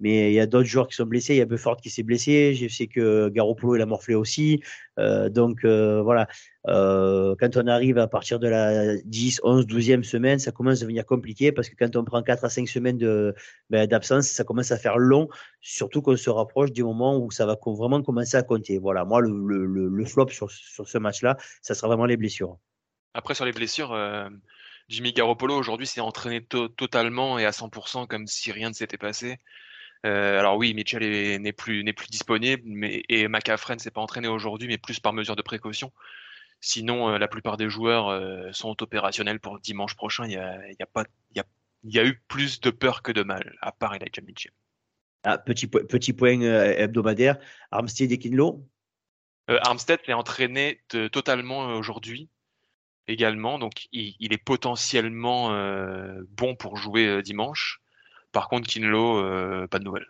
Mais il y a d'autres joueurs qui sont blessés. Il y a Bufford qui s'est blessé. Je sais que Garoppolo, il a morflé aussi. Euh, donc euh, voilà, euh, quand on arrive à partir de la 10, 11, 12e semaine, ça commence à devenir compliqué parce que quand on prend 4 à 5 semaines ben, d'absence, ça commence à faire long, surtout qu'on se rapproche du moment où ça va vraiment commencer à compter. Voilà, moi, le, flop sur, sur ce match-là, ça sera vraiment les blessures. Après, sur les blessures, Jimmy Garoppolo aujourd'hui s'est entraîné to totalement et à 100% comme si rien ne s'était passé. Euh, alors oui, Mitchell n'est plus, plus disponible, mais, et McCaffrey ne s'est pas entraîné aujourd'hui, mais plus par mesure de précaution. Sinon, euh, la plupart des joueurs euh, sont opérationnels pour dimanche prochain. Il y a, y a, pas, y a, y a eu plus de peur que de mal, à part Elijah Mitchell. Ah, petit, petit point hebdomadaire, Armstead et Kinlo Armstead s'est entraîné de, totalement aujourd'hui également, donc il, il est potentiellement bon pour jouer dimanche. Par contre, Kinlo, euh, pas de nouvelles.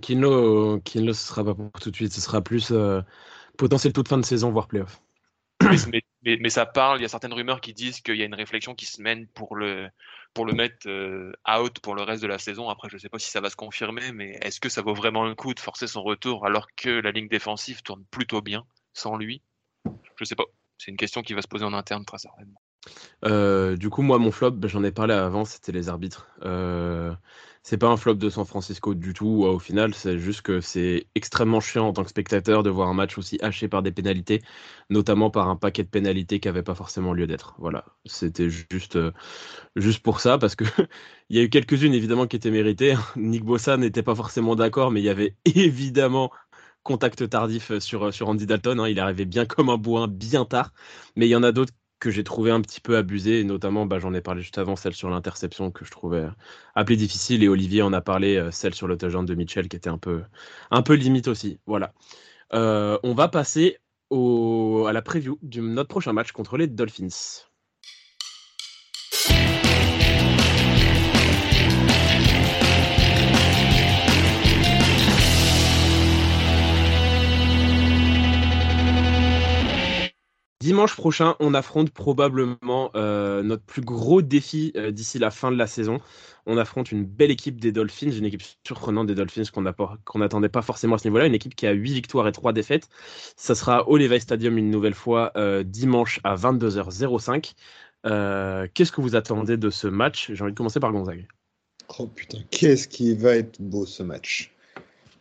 Kinlo, Kinlo, ce sera pas pour tout de suite. Ce sera plus euh, potentiel toute fin de saison, voire playoff. mais, mais, mais, ça parle. Il y a certaines rumeurs qui disent qu'il y a une réflexion qui se mène pour le pour le mettre euh, out pour le reste de la saison. Après, je ne sais pas si ça va se confirmer, mais est-ce que ça vaut vraiment le coup de forcer son retour alors que la ligne défensive tourne plutôt bien sans lui? Je ne sais pas. C'est une question qui va se poser en interne très certainement. Euh, du coup, moi, mon flop, ben, j'en ai parlé avant, c'était les arbitres. Euh, c'est pas un flop de San Francisco du tout, au final, c'est juste que c'est extrêmement chiant en tant que spectateur de voir un match aussi haché par des pénalités, notamment par un paquet de pénalités qui n'avait pas forcément lieu d'être. Voilà, c'était juste, euh, juste pour ça, parce que il y a eu quelques-unes évidemment qui étaient méritées. Nick Bossa n'était pas forcément d'accord, mais il y avait évidemment contact tardif sur, sur Andy Dalton. Hein. il arrivait bien comme un bourrin bien tard, mais il y en a d'autres que j'ai trouvé un petit peu abusée, et notamment, bah, j'en ai parlé juste avant, celle sur l'interception que je trouvais appelée difficile, et Olivier en a parlé, celle sur le de Mitchell qui était un peu, un peu limite aussi. Voilà. on va passer au, à la preview de notre prochain match contre les Dolphins. Dimanche prochain, on affronte probablement euh, notre plus gros défi euh, d'ici la fin de la saison. On affronte une belle équipe des Dolphins, une équipe surprenante des Dolphins qu'on n'attendait pas forcément à ce niveau-là, une équipe qui a 8 victoires et 3 défaites. Ça sera au Levi Stadium une nouvelle fois euh, dimanche à 22h05. Qu'est-ce que vous attendez de ce match? J'ai envie de commencer par Gonzague. Oh putain, qu'est-ce qui va être beau ce match?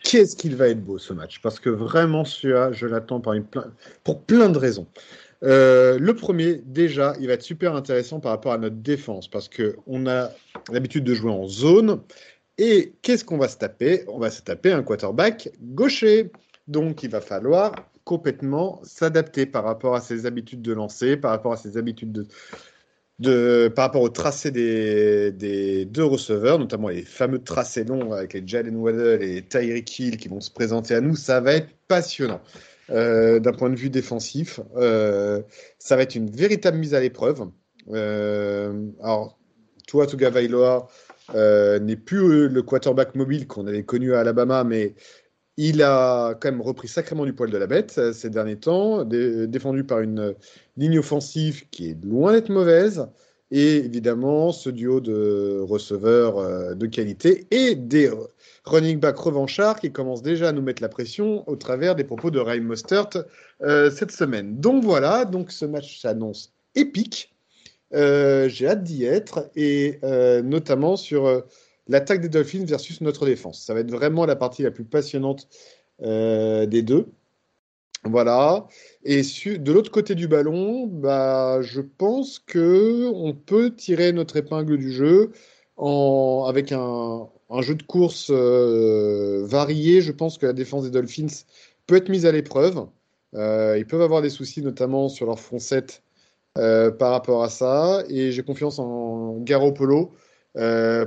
Qu'est-ce qu'il va être beau ce match? Parce que vraiment, celui-là, je l'attends pour plein de raisons. Euh, le premier, déjà, il va être super intéressant par rapport à notre défense parce qu'on a l'habitude de jouer en zone. Et qu'est-ce qu'on va se taper? On va se taper un quarterback gaucher. Donc, il va falloir complètement s'adapter par rapport à ses habitudes de lancer, par rapport à ses habitudes de, par rapport au tracé des, des, deux receveurs, notamment les fameux tracés longs avec les Jalen Waddell et Tyreek Hill qui vont se présenter à nous, ça va être passionnant. Euh, d'un point de vue défensif. Euh, ça va être une véritable mise à l'épreuve. Euh, alors, toi, Tuga Vailoa n'est plus le quarterback mobile qu'on avait connu à Alabama, mais il a quand même repris sacrément du poil de la bête ces derniers temps, défendu par une ligne offensive qui est loin d'être mauvaise, et évidemment ce duo de receveurs de qualité et des running back revanchard qui commence déjà à nous mettre la pression au travers des propos de Ryan Mostert euh, cette semaine. Donc voilà, donc ce match s'annonce épique. Euh, j'ai hâte d'y être et euh, notamment sur l'attaque des Dolphins versus notre défense. Ça va être vraiment la partie la plus passionnante des deux. Voilà. Et de l'autre côté du ballon, bah, je pense que on peut tirer notre épingle du jeu en, avec un, un jeu de course euh, varié, je pense que la défense des Dolphins peut être mise à l'épreuve. Euh, ils peuvent avoir des soucis, notamment sur leur front 7 euh, par rapport à ça. Et j'ai confiance en Garoppolo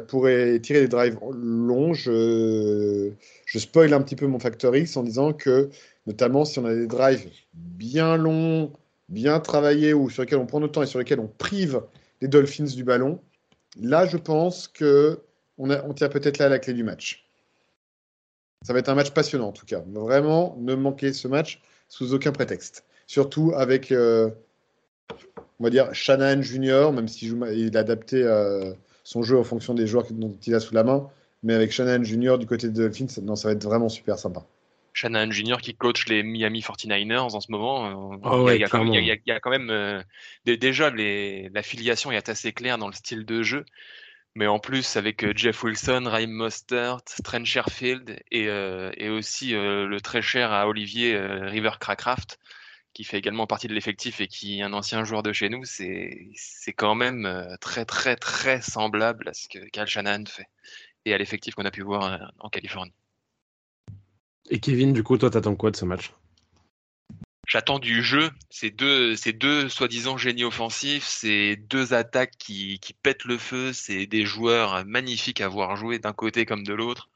pour tirer des drives longs. Je, je spoil un petit peu mon Factor X en disant que, notamment, si on a des drives bien longs, bien travaillés, ou sur lesquels on prend notre temps et sur lesquels on prive les Dolphins du ballon, là, je pense que on, tient peut-être là la clé du match. Ça va être un match passionnant en tout cas. Vraiment, ne manquez ce match sous aucun prétexte. Surtout avec, euh, on dire, Shannon Junior, même s'il il a adapté euh, son jeu en fonction des joueurs dont il a sous la main. Mais avec Shannon Junior du côté de Dolphins, non, ça va être vraiment super sympa. Shannon Junior qui coach les Miami 49ers en ce moment. il, y a, quand même, euh, déjà l'affiliation est assez claire dans le style de jeu. Mais en plus, avec euh, Jeff Wilson, Raheem Mostert, Trent Sherfield et, euh, et aussi euh, le très cher à Olivier River Crackraft, qui fait également partie de l'effectif et qui est un ancien joueur de chez nous, c'est quand même très, très, très semblable à ce que Cal Shanahan fait et à l'effectif qu'on a pu voir en Californie. Et Kevin, du coup, toi, t'attends quoi de ce match? J'attends du jeu. Ces deux, deux soi-disant génies offensifs, ces deux attaques qui, qui pètent le feu, c'est des joueurs magnifiques à voir jouer d'un côté comme de l'autre.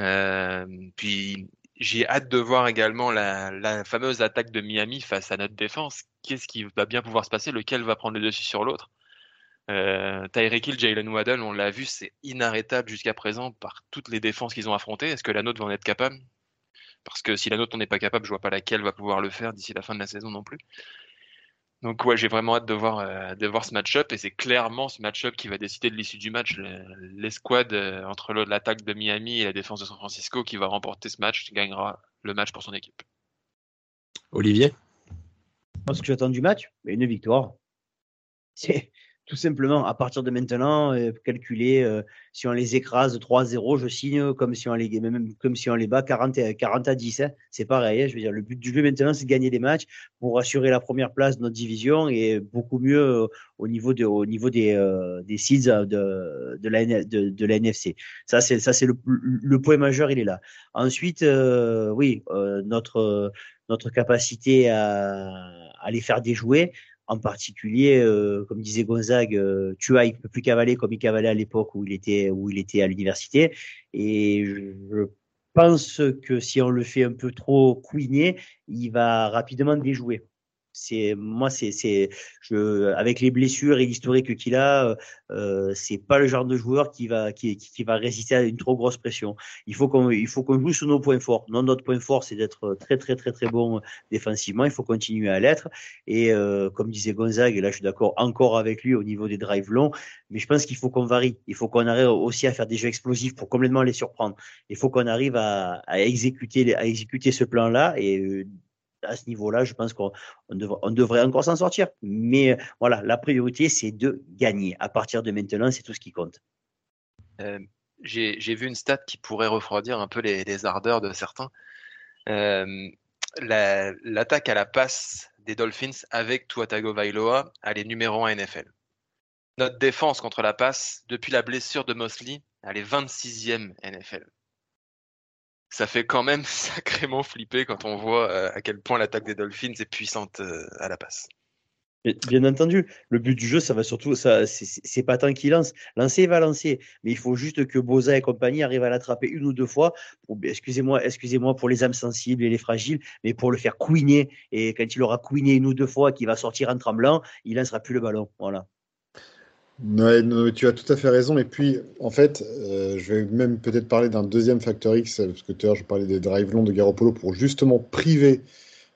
Euh, puis j'ai hâte de voir également la, fameuse attaque de Miami face à notre défense. Qu'est-ce qui va bien pouvoir se passer? Lequel va prendre le dessus sur l'autre? Euh, Tyreek Hill, Jalen Waddell, on l'a vu, c'est inarrêtable jusqu'à présent par toutes les défenses qu'ils ont affrontées. Est-ce que la nôtre va en être capable? Parce que si la nôtre on n'est pas capable, je vois pas laquelle va pouvoir le faire d'ici la fin de la saison non plus. Donc ouais, j'ai vraiment hâte de voir, euh, de voir ce match-up et c'est clairement ce match-up qui va décider de l'issue du match. L'escouade euh, entre l'attaque de Miami et la défense de San Francisco qui va remporter ce match qui gagnera le match pour son équipe. Olivier? Moi, ce que j'attends du match, une victoire. C'est tout simplement, à partir de maintenant, euh, calculer euh, si on les écrase 3-0, je signe comme si on les, même, comme si on les bat 40, 40 à 10. Hein. C'est pareil. Hein. je veux dire, le but du jeu maintenant, c'est de gagner des matchs pour assurer la première place de notre division et beaucoup mieux euh, au niveau, de, au niveau des, des seeds de, de, la, de, de la NFC. Ça, c'est, ça, c'est le, le, point majeur, il est là. Ensuite, oui, notre, notre capacité à, à les faire déjouer en particulier, euh, comme disait Gonzague, euh, tu as, il peut plus cavaler comme il cavalait à l'époque où il était où il était à l'université. Et je pense que si on le fait un peu trop couiner, il va rapidement déjouer. C'est moi, c'est c'est je avec les blessures et l'historique qu'il a, euh, c'est pas le genre de joueur qui va qui, qui va résister à une trop grosse pression. Il faut qu'on il faut qu'on joue sur nos points forts. Non, notre point fort, c'est d'être très très très très bon défensivement. Il faut continuer à l'être. Et euh, comme disait Gonzague, et là je suis d'accord encore avec lui au niveau des drives longs, mais je pense qu'il faut qu'on varie. Il faut qu'on arrive aussi à faire des jeux explosifs pour complètement les surprendre. Il faut qu'on arrive à, à exécuter à exécuter ce plan-là et euh, à ce niveau-là, je pense qu'on devrait, encore s'en sortir. Mais euh, voilà, la priorité, c'est de gagner. À partir de maintenant, c'est tout ce qui compte. Euh, j'ai vu une stat qui pourrait refroidir un peu les, ardeurs de certains. Euh, l'attaque à la passe des Dolphins avec Tuatago Vailoa, elle est numéro 1 NFL. Notre défense contre la passe, depuis la blessure de Mosley, elle est 26e NFL ça fait quand même sacrément flipper quand on voit euh, à quel point l'attaque des Dolphins est puissante euh, à la passe. Bien entendu, le but du jeu, ça va surtout, ça, c'est pas tant qu'il lance. Lancer, il va lancer, mais il faut juste que Boza et compagnie arrivent à l'attraper une ou deux fois. Excusez-moi, excusez-moi pour les âmes sensibles et les fragiles, mais pour le faire couiner. Et quand il aura couiné une ou deux fois, qu'il va sortir en tremblant, il lancera plus le ballon. Voilà tu as tout à fait raison. Et puis, en fait, euh, je vais même peut-être parler d'un deuxième facteur X, parce que tout à l'heure, je parlais des drives longs de Garoppolo pour justement priver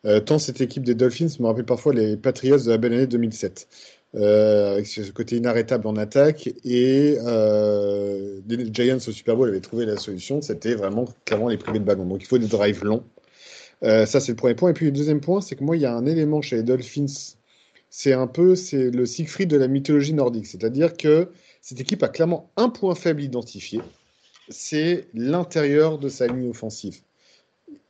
euh, tant cette équipe des Dolphins me rappelle parfois les Patriots de la belle année 2007. Euh, avec ce côté inarrêtable en attaque et les Giants au Super Bowl avaient trouvé la solution, c'était vraiment clairement les priver de ballon. Donc il faut des drives longs. ça c'est le premier point. Et puis le deuxième point, c'est que moi il y a un élément chez les Dolphins c'est un peu c'est le Siegfried de la mythologie nordique. C'est-à-dire que cette équipe a clairement un point faible identifié, c'est l'intérieur de sa ligne offensive.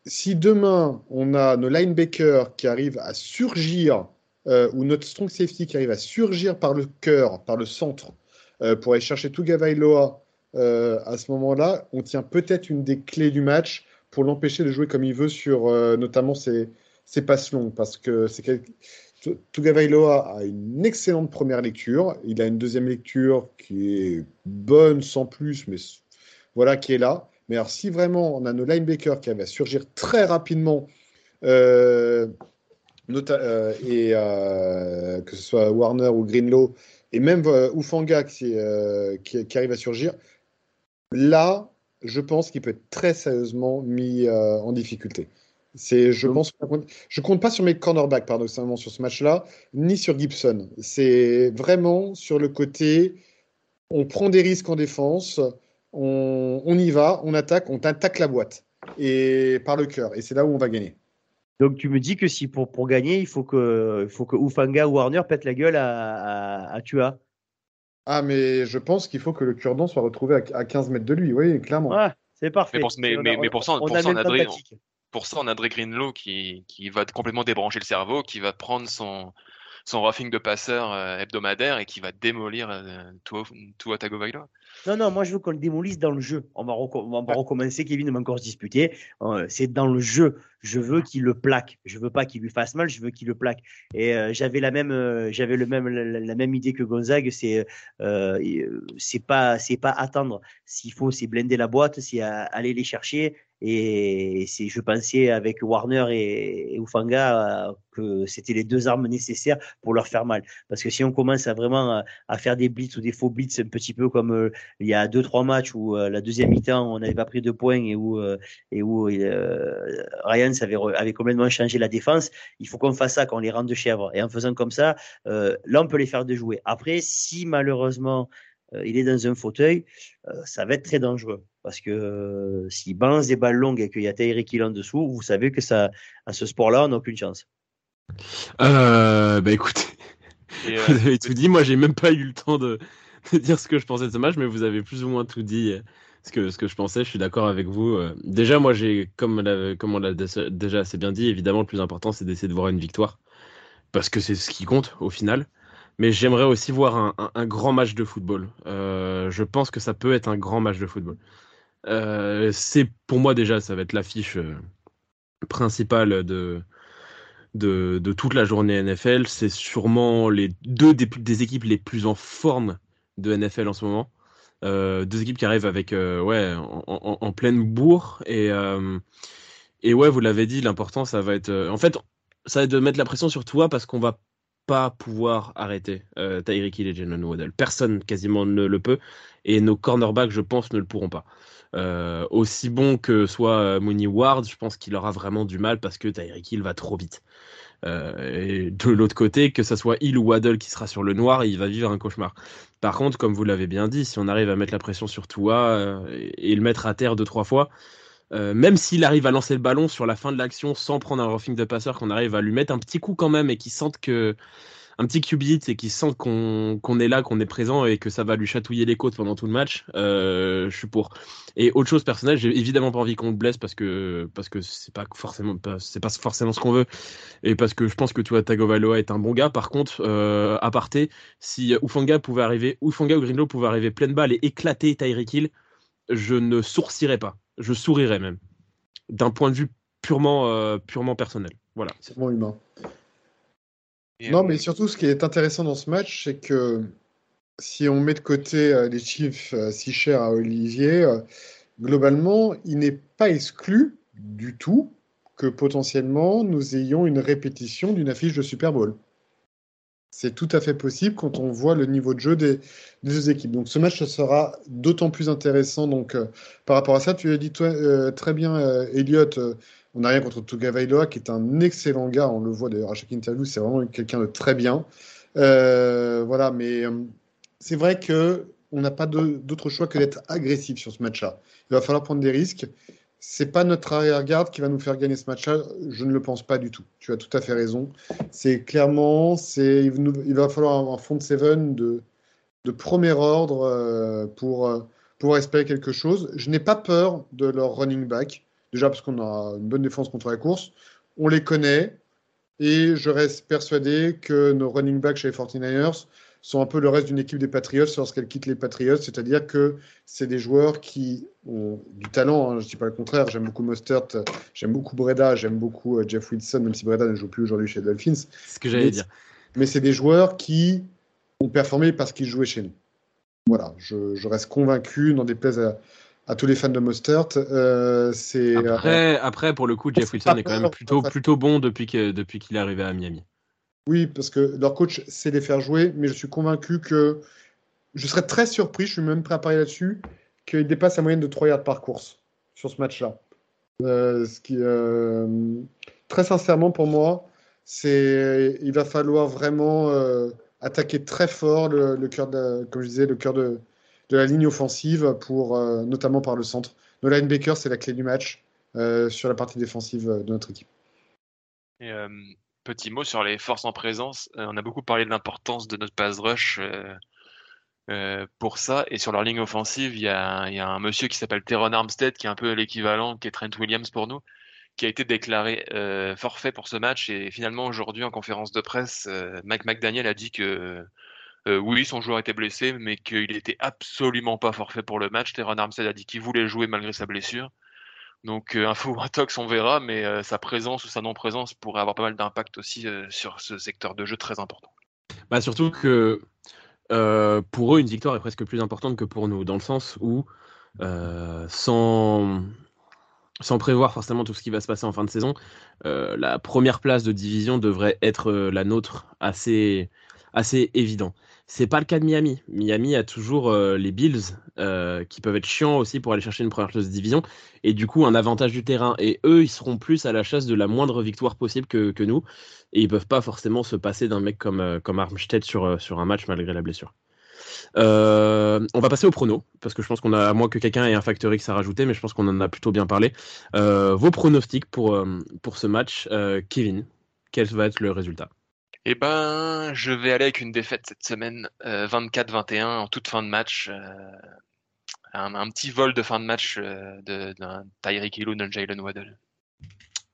Si demain on a nos linebackers qui arrivent à surgir, euh, ou notre strong safety qui arrive à surgir par le cœur, par le centre, euh, pour aller chercher Tugavailoa euh, à ce moment-là, on tient peut-être une des clés du match pour l'empêcher de jouer comme il veut sur notamment ses, ses passes longues, parce que c'est Tugavailoa a une excellente première lecture. Il a une deuxième lecture qui est bonne sans plus, mais voilà, qui est là. Mais alors, si vraiment on a nos linebackers qui avaient surgir très rapidement, euh, euh, et euh, que ce soit Warner ou Greenlow, et même Ufanga qui, qui, arrive à surgir, là, je pense qu'il peut être très sérieusement mis en difficulté. C'est, je pense, je compte pas sur mes cornerbacks, paradoxalement, sur ce match-là, ni sur Gibson. C'est vraiment sur le côté, on prend des risques en défense, on, y va, on attaque, on attaque la boîte et par le cœur. Et c'est là où on va gagner. Donc tu me dis que si pour, pour gagner, il faut que, il faut que Ufanga ou Warner pète la gueule à, à, Tua. Ah, mais je pense qu'il faut que le cure-dent soit retrouvé à, 15 mètres de lui, oui, clairement. c'est parfait. Mais pour, mais, pour ça, on, a pour ça, on a Dre Greenlow qui, qui va complètement débrancher le cerveau, qui va prendre son, son roughing de passeur euh, hebdomadaire et qui va démolir euh, tout, tout à Tagovailoa. Non, non, moi je veux qu'on le démolisse dans le jeu. On va, on va recommencer, Kevin va encore se disputer. Euh, c'est dans le jeu. Je veux qu'il le plaque. Je veux pas qu'il lui fasse mal, je veux qu'il le plaque. Et j'avais la même, j'avais le même, la, même idée que Gonzague. C'est, c'est pas, c'est pas attendre. S'il faut, c'est blender la boîte, c'est aller les chercher et c'est, je pensais avec Warner et, Ufanga euh, que c'était les deux armes nécessaires pour leur faire mal. Parce que si on commence à vraiment à, faire des blitz ou des faux blitz, un petit peu comme euh, il y a deux trois matchs où euh, la deuxième mi-temps on n'avait pas pris de points et où et où Ryan avait, avait complètement changé la défense, il faut qu'on fasse ça, qu'on les rende de chèvres. Et en faisant comme ça, là on peut les faire déjouer. Après, si malheureusement il est dans un fauteuil, ça va être très dangereux. Parce que euh, s'il balance des balles longues et qu'il y a Tyreek Hill en dessous, vous savez que ça, à ce sport-là, on n'a aucune chance. Euh, bah écoutez, euh, vous avez tout dit. Moi, j'ai même pas eu le temps de, dire ce que je pensais de ce match, mais vous avez plus ou moins tout dit. Ce que, ce que je pensais, je suis d'accord avec vous. Déjà, moi, j'ai, comme, comme on l'a déjà assez bien dit, évidemment, le plus important, c'est d'essayer de voir une victoire. Parce que c'est ce qui compte au final mais j'aimerais aussi voir un, grand match de football. Euh, je pense que ça peut être un grand match de football. Euh, c'est pour moi déjà, ça va être l'affiche euh, principale de, de, toute la journée NFL. C'est sûrement les deux des, équipes les plus en forme de NFL en ce moment. Deux équipes qui arrivent avec ouais en, en, pleine bourre et et ouais vous l'avez dit l'important ça va être en fait ça va être de mettre la pression sur toi parce qu'on va pas pouvoir arrêter euh, Tyreek Hill et Jalen Waddell. Personne quasiment ne le peut et nos cornerbacks je pense ne le pourront pas. Euh, aussi bon que soit Mooney Ward, je pense qu'il aura vraiment du mal parce que Tyreek Hill va trop vite. Euh, et de l'autre côté, que ce soit Hill ou Waddle qui sera sur le noir, il va vivre un cauchemar. Par contre, comme vous l'avez bien dit, si on arrive à mettre la pression sur Tua euh, et, et, le mettre à terre deux trois fois, euh, même s'il arrive à lancer le ballon sur la fin de l'action sans prendre un roughing de passeur, qu'on arrive à lui mettre un petit coup quand même et qu'il sente que un petit QB hit et qu'il sent qu'on qu est là, qu'on est présent et que ça va lui chatouiller les côtes pendant tout le match, euh, je suis pour. Et autre chose personnelle, j'ai évidemment pas envie qu'on le blesse parce que parce que c'est pas forcément c'est pas forcément ce qu'on veut et parce que je pense que Tua Tagovailoa est un bon gars. Par contre, euh, à parté, si Ufanga pouvait arriver, Ufanga ou Greenlow pouvait arriver pleine balle et éclater Tyreek Hill, je ne sourcirais pas, je sourirais même, d'un point de vue purement euh, purement personnel. Voilà. C'est bon humain. Et non, mais surtout, ce qui est intéressant dans ce match, c'est que si on met de côté euh, les chiffres euh, si chers à Olivier, euh, globalement, il n'est pas exclu du tout que potentiellement nous ayons une répétition d'une affiche de Super Bowl. C'est tout à fait possible quand on voit le niveau de jeu des, deux équipes. Donc ce match sera d'autant plus intéressant donc, euh, par rapport à ça. Tu as dit euh, très bien, euh, Elliot, on n'a rien contre Tugavailoa, qui est un excellent gars. On le voit d'ailleurs à chaque interview, c'est vraiment quelqu'un de très bien. voilà, mais c'est vrai que on n'a pas d'autre choix que d'être agressif sur ce match-là. Il va falloir prendre des risques c'est pas notre arrière-garde qui va nous faire gagner ce match-là. Je ne le pense pas du tout. Tu as tout à fait raison. C'est clairement, c'est, il va falloir un front seven de, de premier ordre euh, pour, euh, pour espérer quelque chose. Je n'ai pas peur de leur running back. Déjà parce qu'on a une bonne défense contre la course. On les connaît. Et je reste persuadé que nos running backs chez les 49ers sont un peu le reste d'une équipe des Patriots lorsqu'elle quitte les Patriots, c'est-à-dire que c'est des joueurs qui ont du talent, hein, je ne dis pas le contraire, j'aime beaucoup Mostert, j'aime beaucoup Breda, j'aime beaucoup euh, Jeff Wilson, même si Breda ne joue plus aujourd'hui chez Dolphins. C'est ce que j'allais dire. Mais c'est des joueurs qui ont performé parce qu'ils jouaient chez nous. Voilà, je, je reste convaincu, n'en déplaise à, à tous les fans de Mostert. Euh, c'est après, après, pour le coup, Jeff Wilson est quand même plutôt, plutôt bon depuis qu'il depuis qu'il est arrivé à Miami. Oui, parce que leur coach sait les faire jouer, mais je suis convaincu que je serais très surpris, je suis même prêt à parier là-dessus, qu'il dépasse la moyenne de 3 yards par course sur ce match-là. Euh, euh, très sincèrement, pour moi, il va falloir vraiment euh, attaquer très fort le, cœur, comme je disais, le cœur de, de la ligne offensive, pour, notamment par le centre. Nos linebackers, c'est la clé du match sur la partie défensive de notre équipe. Et, petit mot sur les forces en présence. On a beaucoup parlé de l'importance de notre pass rush euh, euh, pour ça. Et sur leur ligne offensive, il y a, un monsieur qui s'appelle Teron Armstead, qui est un peu l'équivalent qui est Trent Williams pour nous, qui a été déclaré euh, forfait pour ce match. Et finalement, aujourd'hui, en conférence de presse, euh, Mike McDaniel a dit que oui, son joueur était blessé, mais qu'il était absolument pas forfait pour le match. Teron Armstead a dit qu'il voulait jouer malgré sa blessure. Donc, euh, info Tox, on verra, mais euh, sa présence ou sa non-présence pourrait avoir pas mal d'impact aussi euh, sur ce secteur de jeu très important. Bah, surtout que euh, pour eux, une victoire est presque plus importante que pour nous, dans le sens où, euh, sans, prévoir forcément tout ce qui va se passer en fin de saison, euh, la première place de division devrait être la nôtre assez, assez évident. C'est pas le cas de Miami. Miami a toujours euh, les Bills euh, qui peuvent être chiants aussi pour aller chercher une première place de division et du coup un avantage du terrain. Et eux, ils seront plus à la chasse de la moindre victoire possible que, nous et ils peuvent pas forcément se passer d'un mec comme, euh, comme Armstead sur, sur un match malgré la blessure. On va passer au prono parce que je pense qu'on a à moins que quelqu'un ait un facteur X à rajouter, mais je pense qu'on en a plutôt bien parlé. Vos pronostics pour, pour ce match, Kevin, quel va être le résultat? Eh ben, je vais aller avec une défaite cette semaine, euh, 24-21 en toute fin de match. Euh, un, un, petit vol de fin de match euh, d'un Tyreek Hill ou d'un Jalen Waddle.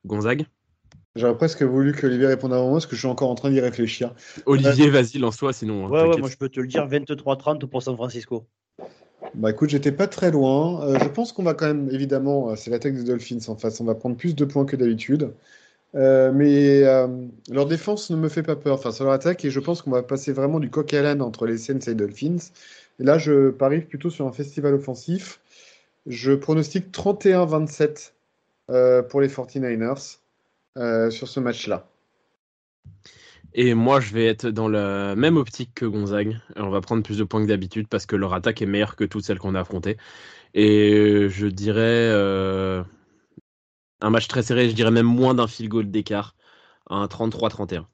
Gonzague? J'aurais presque voulu que Olivier réponde avant moi, parce que je suis encore en train d'y réfléchir. Olivier, vas-y, lance-toi, sinon. Ouais, ouais, moi je peux te le dire, 23-30 pour San Francisco. Bah écoute, j'étais pas très loin. Euh, je pense qu'on va quand même, évidemment, c'est l'attaque des Dolphins en face. On va prendre plus de points que d'habitude. Euh, mais euh, leur défense ne me fait pas peur face à leur attaque et je pense qu'on va passer vraiment du coq à l'âne entre les Saints et les Dolphins. Et là, je parie plutôt sur un festival offensif. Je pronostique 31-27 euh, pour les 49ers euh, sur ce match-là. Et moi, je vais être dans la même optique que Gonzague. On va prendre plus de points que d'habitude parce que leur attaque est meilleure que toutes celles qu'on a affrontées. Et je dirais un match très serré, je dirais même moins d'un field goal d'écart, un 33-31.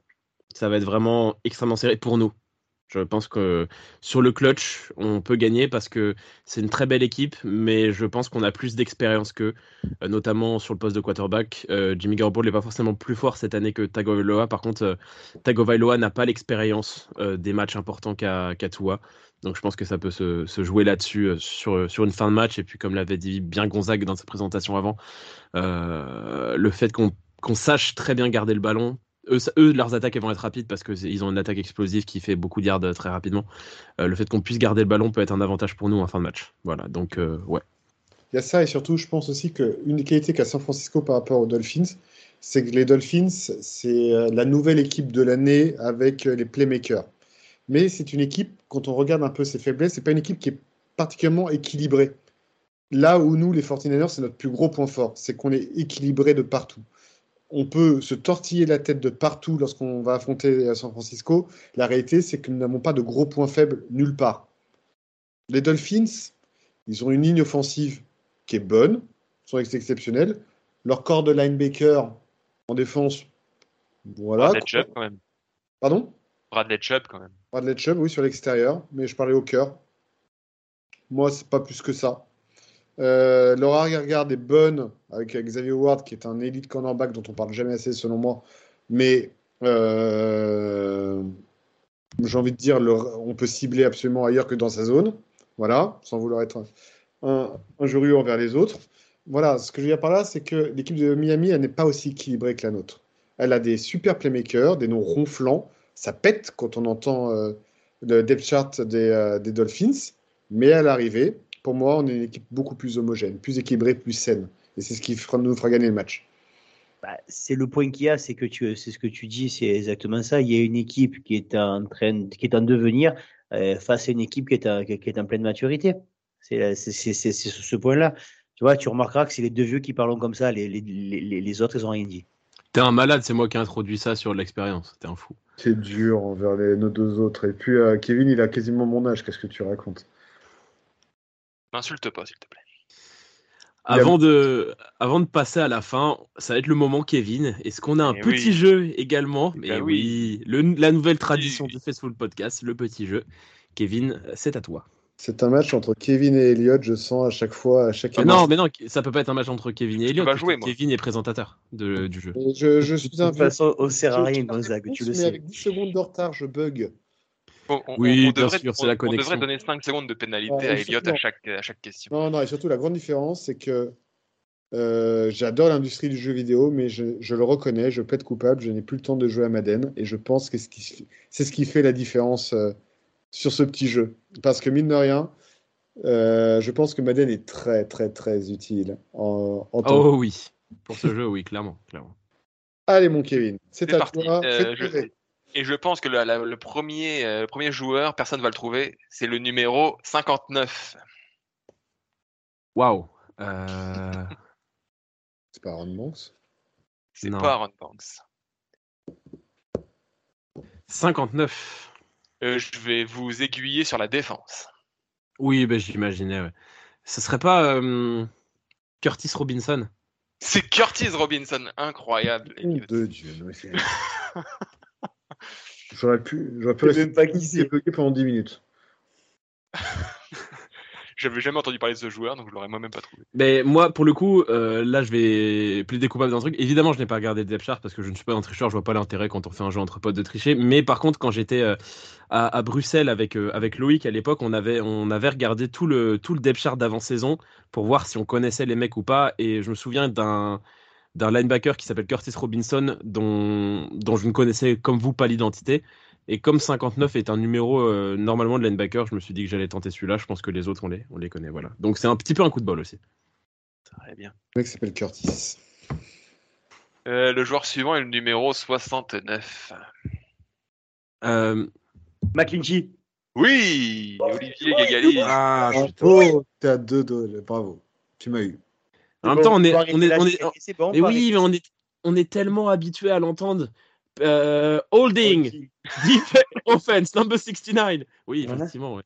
Ça va être vraiment extrêmement serré pour nous. Je pense que sur le clutch, on peut gagner parce que c'est une très belle équipe, mais je pense qu'on a plus d'expérience qu'eux, euh, notamment sur le poste de quarterback. Euh, Jimmy Garoppolo n'est pas forcément plus fort cette année que Tagovailoa. Par contre, euh, Tagovailoa n'a pas l'expérience des matchs importants qu'a qu Tua. Donc je pense que ça peut se, jouer là-dessus euh, sur, sur une fin de match. Et puis comme l'avait dit bien Gonzague dans sa présentation avant, euh, le fait qu'on sache très bien garder le ballon, eux, leurs attaques vont être rapides parce qu'ils ont une attaque explosive qui fait beaucoup de yards euh, très rapidement. Euh, le fait qu'on puisse garder le ballon peut être un avantage pour nous en fin de match. Voilà, donc euh, ouais. Il y a ça et surtout, je pense aussi qu'une des qualités qu'a San Francisco par rapport aux Dolphins, c'est que les Dolphins, c'est euh, la nouvelle équipe de l'année avec euh, les playmakers. Mais c'est une équipe, quand on regarde un peu ses faiblesses, c'est pas une équipe qui est particulièrement équilibrée. Là où nous, les 49ers, c'est notre plus gros point fort, c'est qu'on est équilibré de partout. On peut se tortiller la tête de partout lorsqu'on va affronter San Francisco. La réalité, c'est que nous n'avons pas de gros points faibles nulle part. Les Dolphins, ils ont une ligne offensive qui est bonne, sont ex- exceptionnels. Leur corps de linebacker en défense, voilà. Bradley Chubb quand même. Pardon? Bradley Chubb quand même. Bradley Chubb, oui, sur l'extérieur, mais je parlais au cœur. Moi, c'est pas plus que ça. Euh, arrière-garde est bonne avec Xavier Howard, qui est un élite cornerback dont on parle jamais assez, selon moi. Mais euh, j'ai envie de dire, le- on peut cibler absolument ailleurs que dans sa zone. Voilà, sans vouloir être un, injurieux envers les autres. Voilà, ce que je veux dire par là, c'est que l'équipe de Miami, elle n'est pas aussi équilibrée que la nôtre. Elle a des super playmakers, des noms ronflants. Ça pète quand on entend euh, le depth chart des, euh, des Dolphins. Mais à l'arrivée, pour moi, on est une équipe beaucoup plus homogène, plus équilibrée, plus saine. Et c'est ce qui fera- nous fera gagner le match. Bah, c'est le point qu'il y a, c'est que tu, c'est ce que tu dis, c'est exactement ça. Il y a une équipe qui est en train, qui est en devenir euh, face à une équipe qui est, en- qui est en pleine maturité. C'est c'est- c'est- c'est- c'est sur ce point-là. Tu vois, tu remarqueras que c'est les deux vieux qui parlent comme ça. Les, les, les, les autres, ils ont rien dit. T'es un malade, c'est moi qui ai introduit ça sur l'expérience. T'es un fou. C'est dur envers les, nos deux autres. Et puis, euh, Kevin, il a quasiment mon âge. Qu'est-ce que tu racontes? M'insulte pas, s'il te plaît. A- Avant de, avant de passer à la fin, ça va être le moment Kevin. Est-ce qu'on a un Eh petit oui. jeu également? Eh Mais ben oui, le- la nouvelle tradition Oui. du Facebook Podcast, le petit jeu. Kevin, c'est à toi. C'est un match entre Kevin et Elliot, je sens à chaque fois, à chaque Ah non, mais non, ça peut pas être un match entre Kevin et Elliot. vas parce jouer, que. Kevin est présentateur de- du jeu. Et Je, je suis De un toute façon, on rien, je- Gonzague, tu le mais sais. avec 10 secondes de retard, je bug. Bon, on, Oui, on- on bien devrait, sûr, c'est on- la on connexion. devrait donner 5 secondes de pénalité à et Elliot surtout, à chaque, à chaque question. Non, non, et surtout, la grande différence, c'est que euh, j'adore l'industrie du jeu vidéo, mais je, je le reconnais, je peux être coupable, je n'ai plus le temps de jouer à Madden, et je pense que ce qui- c'est ce qui fait la différence euh, sur ce petit jeu. Parce que, mine de rien, euh, je pense que Madden est très, très, très utile en, en tant Oh oui, pour ce jeu, oui, clairement. clairement. Allez, mon Kevin, c'est à parti. toi. Euh, je-. Et je pense que la- la- le, premier, euh, le premier joueur, personne ne va le trouver, c'est le numéro 59. Waouh. C'est pas Aaron Banks. C'est Non. pas Aaron Banks. 59. Euh, je vais vous aiguiller sur la défense. Oui, ben, j'imaginais. Ouais. Ce serait pas euh, Curtis Robinson? C'est Curtis Robinson, incroyable. Elliot. de Dieu. J'aurais pu, j'aurais pu rester pendant 10 minutes. J'avais jamais entendu parler de ce joueur, donc je l'aurais moi-même pas trouvé. Mais moi, pour le coup, euh, là, je vais plaider coupable d'un truc. Évidemment, je n'ai pas regardé depth chart parce que je ne suis pas un tricheur. Je vois pas l'intérêt quand on fait un jeu entre potes de tricher. Mais par contre, quand j'étais euh, à, à Bruxelles avec, euh, avec Loïc à l'époque, on avait, on avait regardé tout le, tout le depth chart d'avant-saison pour voir si on connaissait les mecs ou pas. Et je me souviens d'un d'un linebacker qui s'appelle Curtis Robinson, dont, dont je ne connaissais comme vous pas l'identité. Et comme 59 est un numéro euh, normalement de linebacker, je me suis dit que j'allais tenter celui-là. Je pense que les autres, on les, on les connaît. Voilà. Donc c'est un petit peu un coup de bol aussi. Très bien. Le mec s'appelle Curtis. Euh, le joueur suivant est le numéro 69. Euh, McClinchy. Oui, Olivier Gagali. ah, putain. Bravo, t'es à deux doigts. Bravo. Tu m'as eu. En même temps, on est, on est, on est, on est, on est tellement habitué à l'entendre. Euh, holding, defense, offense, number 69. Oui, Voilà. effectivement, ouais.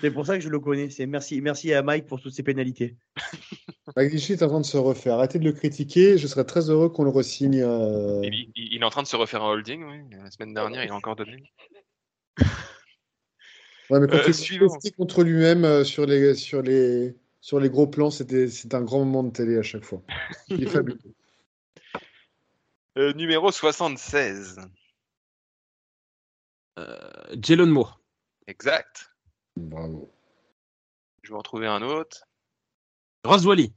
C'est pour ça que je le connais. C'est merci, merci à Mike pour toutes ces pénalités. McGlinchey est en train de se refaire. Arrêtez de le critiquer. Je serais très heureux qu'on le resigne. euh, Il, il- il est en train de se refaire un holding, oui. La semaine dernière, il a encore donné. Ouais, mais quand Euh, il contre lui-même euh, sur les, sur, les, sur les gros plans, c'était c'est un grand moment de télé à chaque fois. Il est fabuleux. Euh, numéro 76. Euh, Jalen Moore. Exact. Bravo. Je vais en trouver un autre. Ross Wally.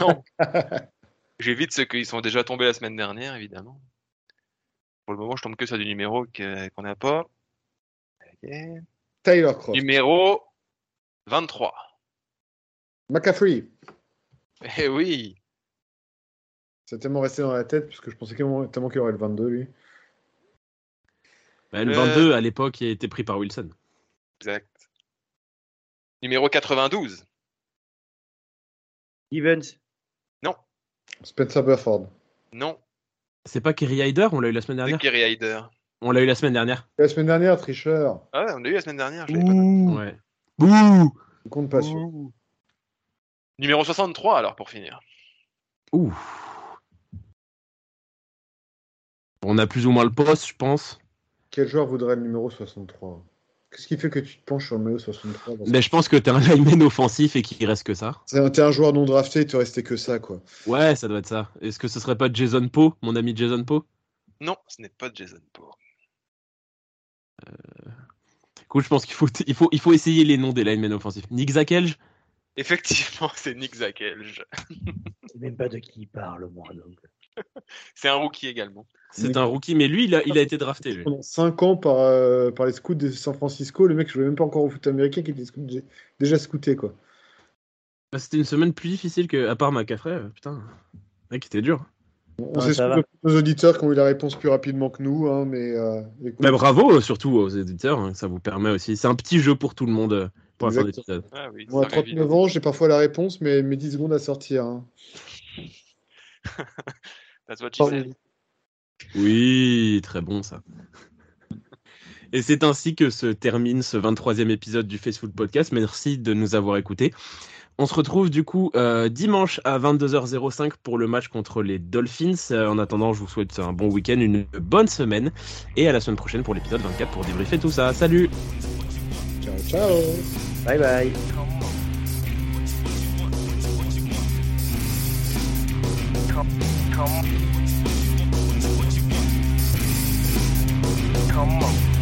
Non. J'évite ceux qui sont déjà tombés la semaine dernière, évidemment. Pour le moment, je tombe que sur du numéro qu'on n'a pas. Croft. Numéro 23. McCaffrey. Eh oui. C'est tellement resté dans la tête parce que je pensais tellement tellement qu'il aurait le 22 lui. Bah, le Euh. 22, à l'époque, il a été pris par Wilson. Exact. Numéro 92. Evans. Spencer Burford. Non. C'est pas Kerry Hyder, on l'a eu la semaine C'est dernière Kerry Hyder. On l'a eu la semaine dernière. La semaine dernière, tricheur. Ah ouais, on l'a eu la semaine dernière. je l'avais pas. Ouais. Bouh Je compte pas sur. Numéro 63, alors, pour finir. Ouh. On a plus ou moins le poste, je pense. Quel joueur voudrait le numéro 63 Qu'est-ce qui fait que tu te penches sur le maillot 63 dans ce- Mais je pense que t'es un lineman offensif et qu'il reste que ça. C'est un- T'es un joueur non drafté, il te restait que ça, quoi. Ouais, ça doit être ça. Est-ce que ce serait pas Jason Poe, mon ami Jason Poe? Non, ce n'est pas Jason Poe. Écoute, je pense qu'il faut, il faut, il faut essayer les noms des linemen offensifs. Nick Zakelj? Effectivement, c'est Nick Zakelj. Je sais même pas de qui il parle, moi. Donc. C'est un rookie également. C'est un rookie, mais lui, il a, il a été drafté. Lui. Pendant 5 ans par, euh, par les scouts de San Francisco, le mec jouait même pas encore au foot américain qui était scout- déjà scouté, quoi. Bah, C'était une semaine plus difficile que, à part McCaffrey. euh, Putain, mec, c'était dur. On Ouais, surtout nos auditeurs qui ont eu la réponse plus rapidement que nous, hein, mais euh, écoute, Mais bravo, surtout aux éditeurs, hein, ça vous permet aussi. C'est un petit jeu pour tout le monde euh, pour la fin. Ah oui, moi, à ça arrive 39 ans, j'ai parfois la réponse, mais mes 10 secondes à sortir. hein. That's what she said. Oui, très bon ça. Et c'est ainsi que se termine ce 23e épisode du Facebook Podcast. Merci de nous avoir écoutés. On se retrouve du coup euh, dimanche à 22h05 pour le match contre les Dolphins. Euh, en attendant, je vous souhaite un bon week-end, une bonne semaine et à la semaine prochaine pour l'épisode 24 pour débriefer tout ça. Salut Ciao, ciao Bye bye. Come on.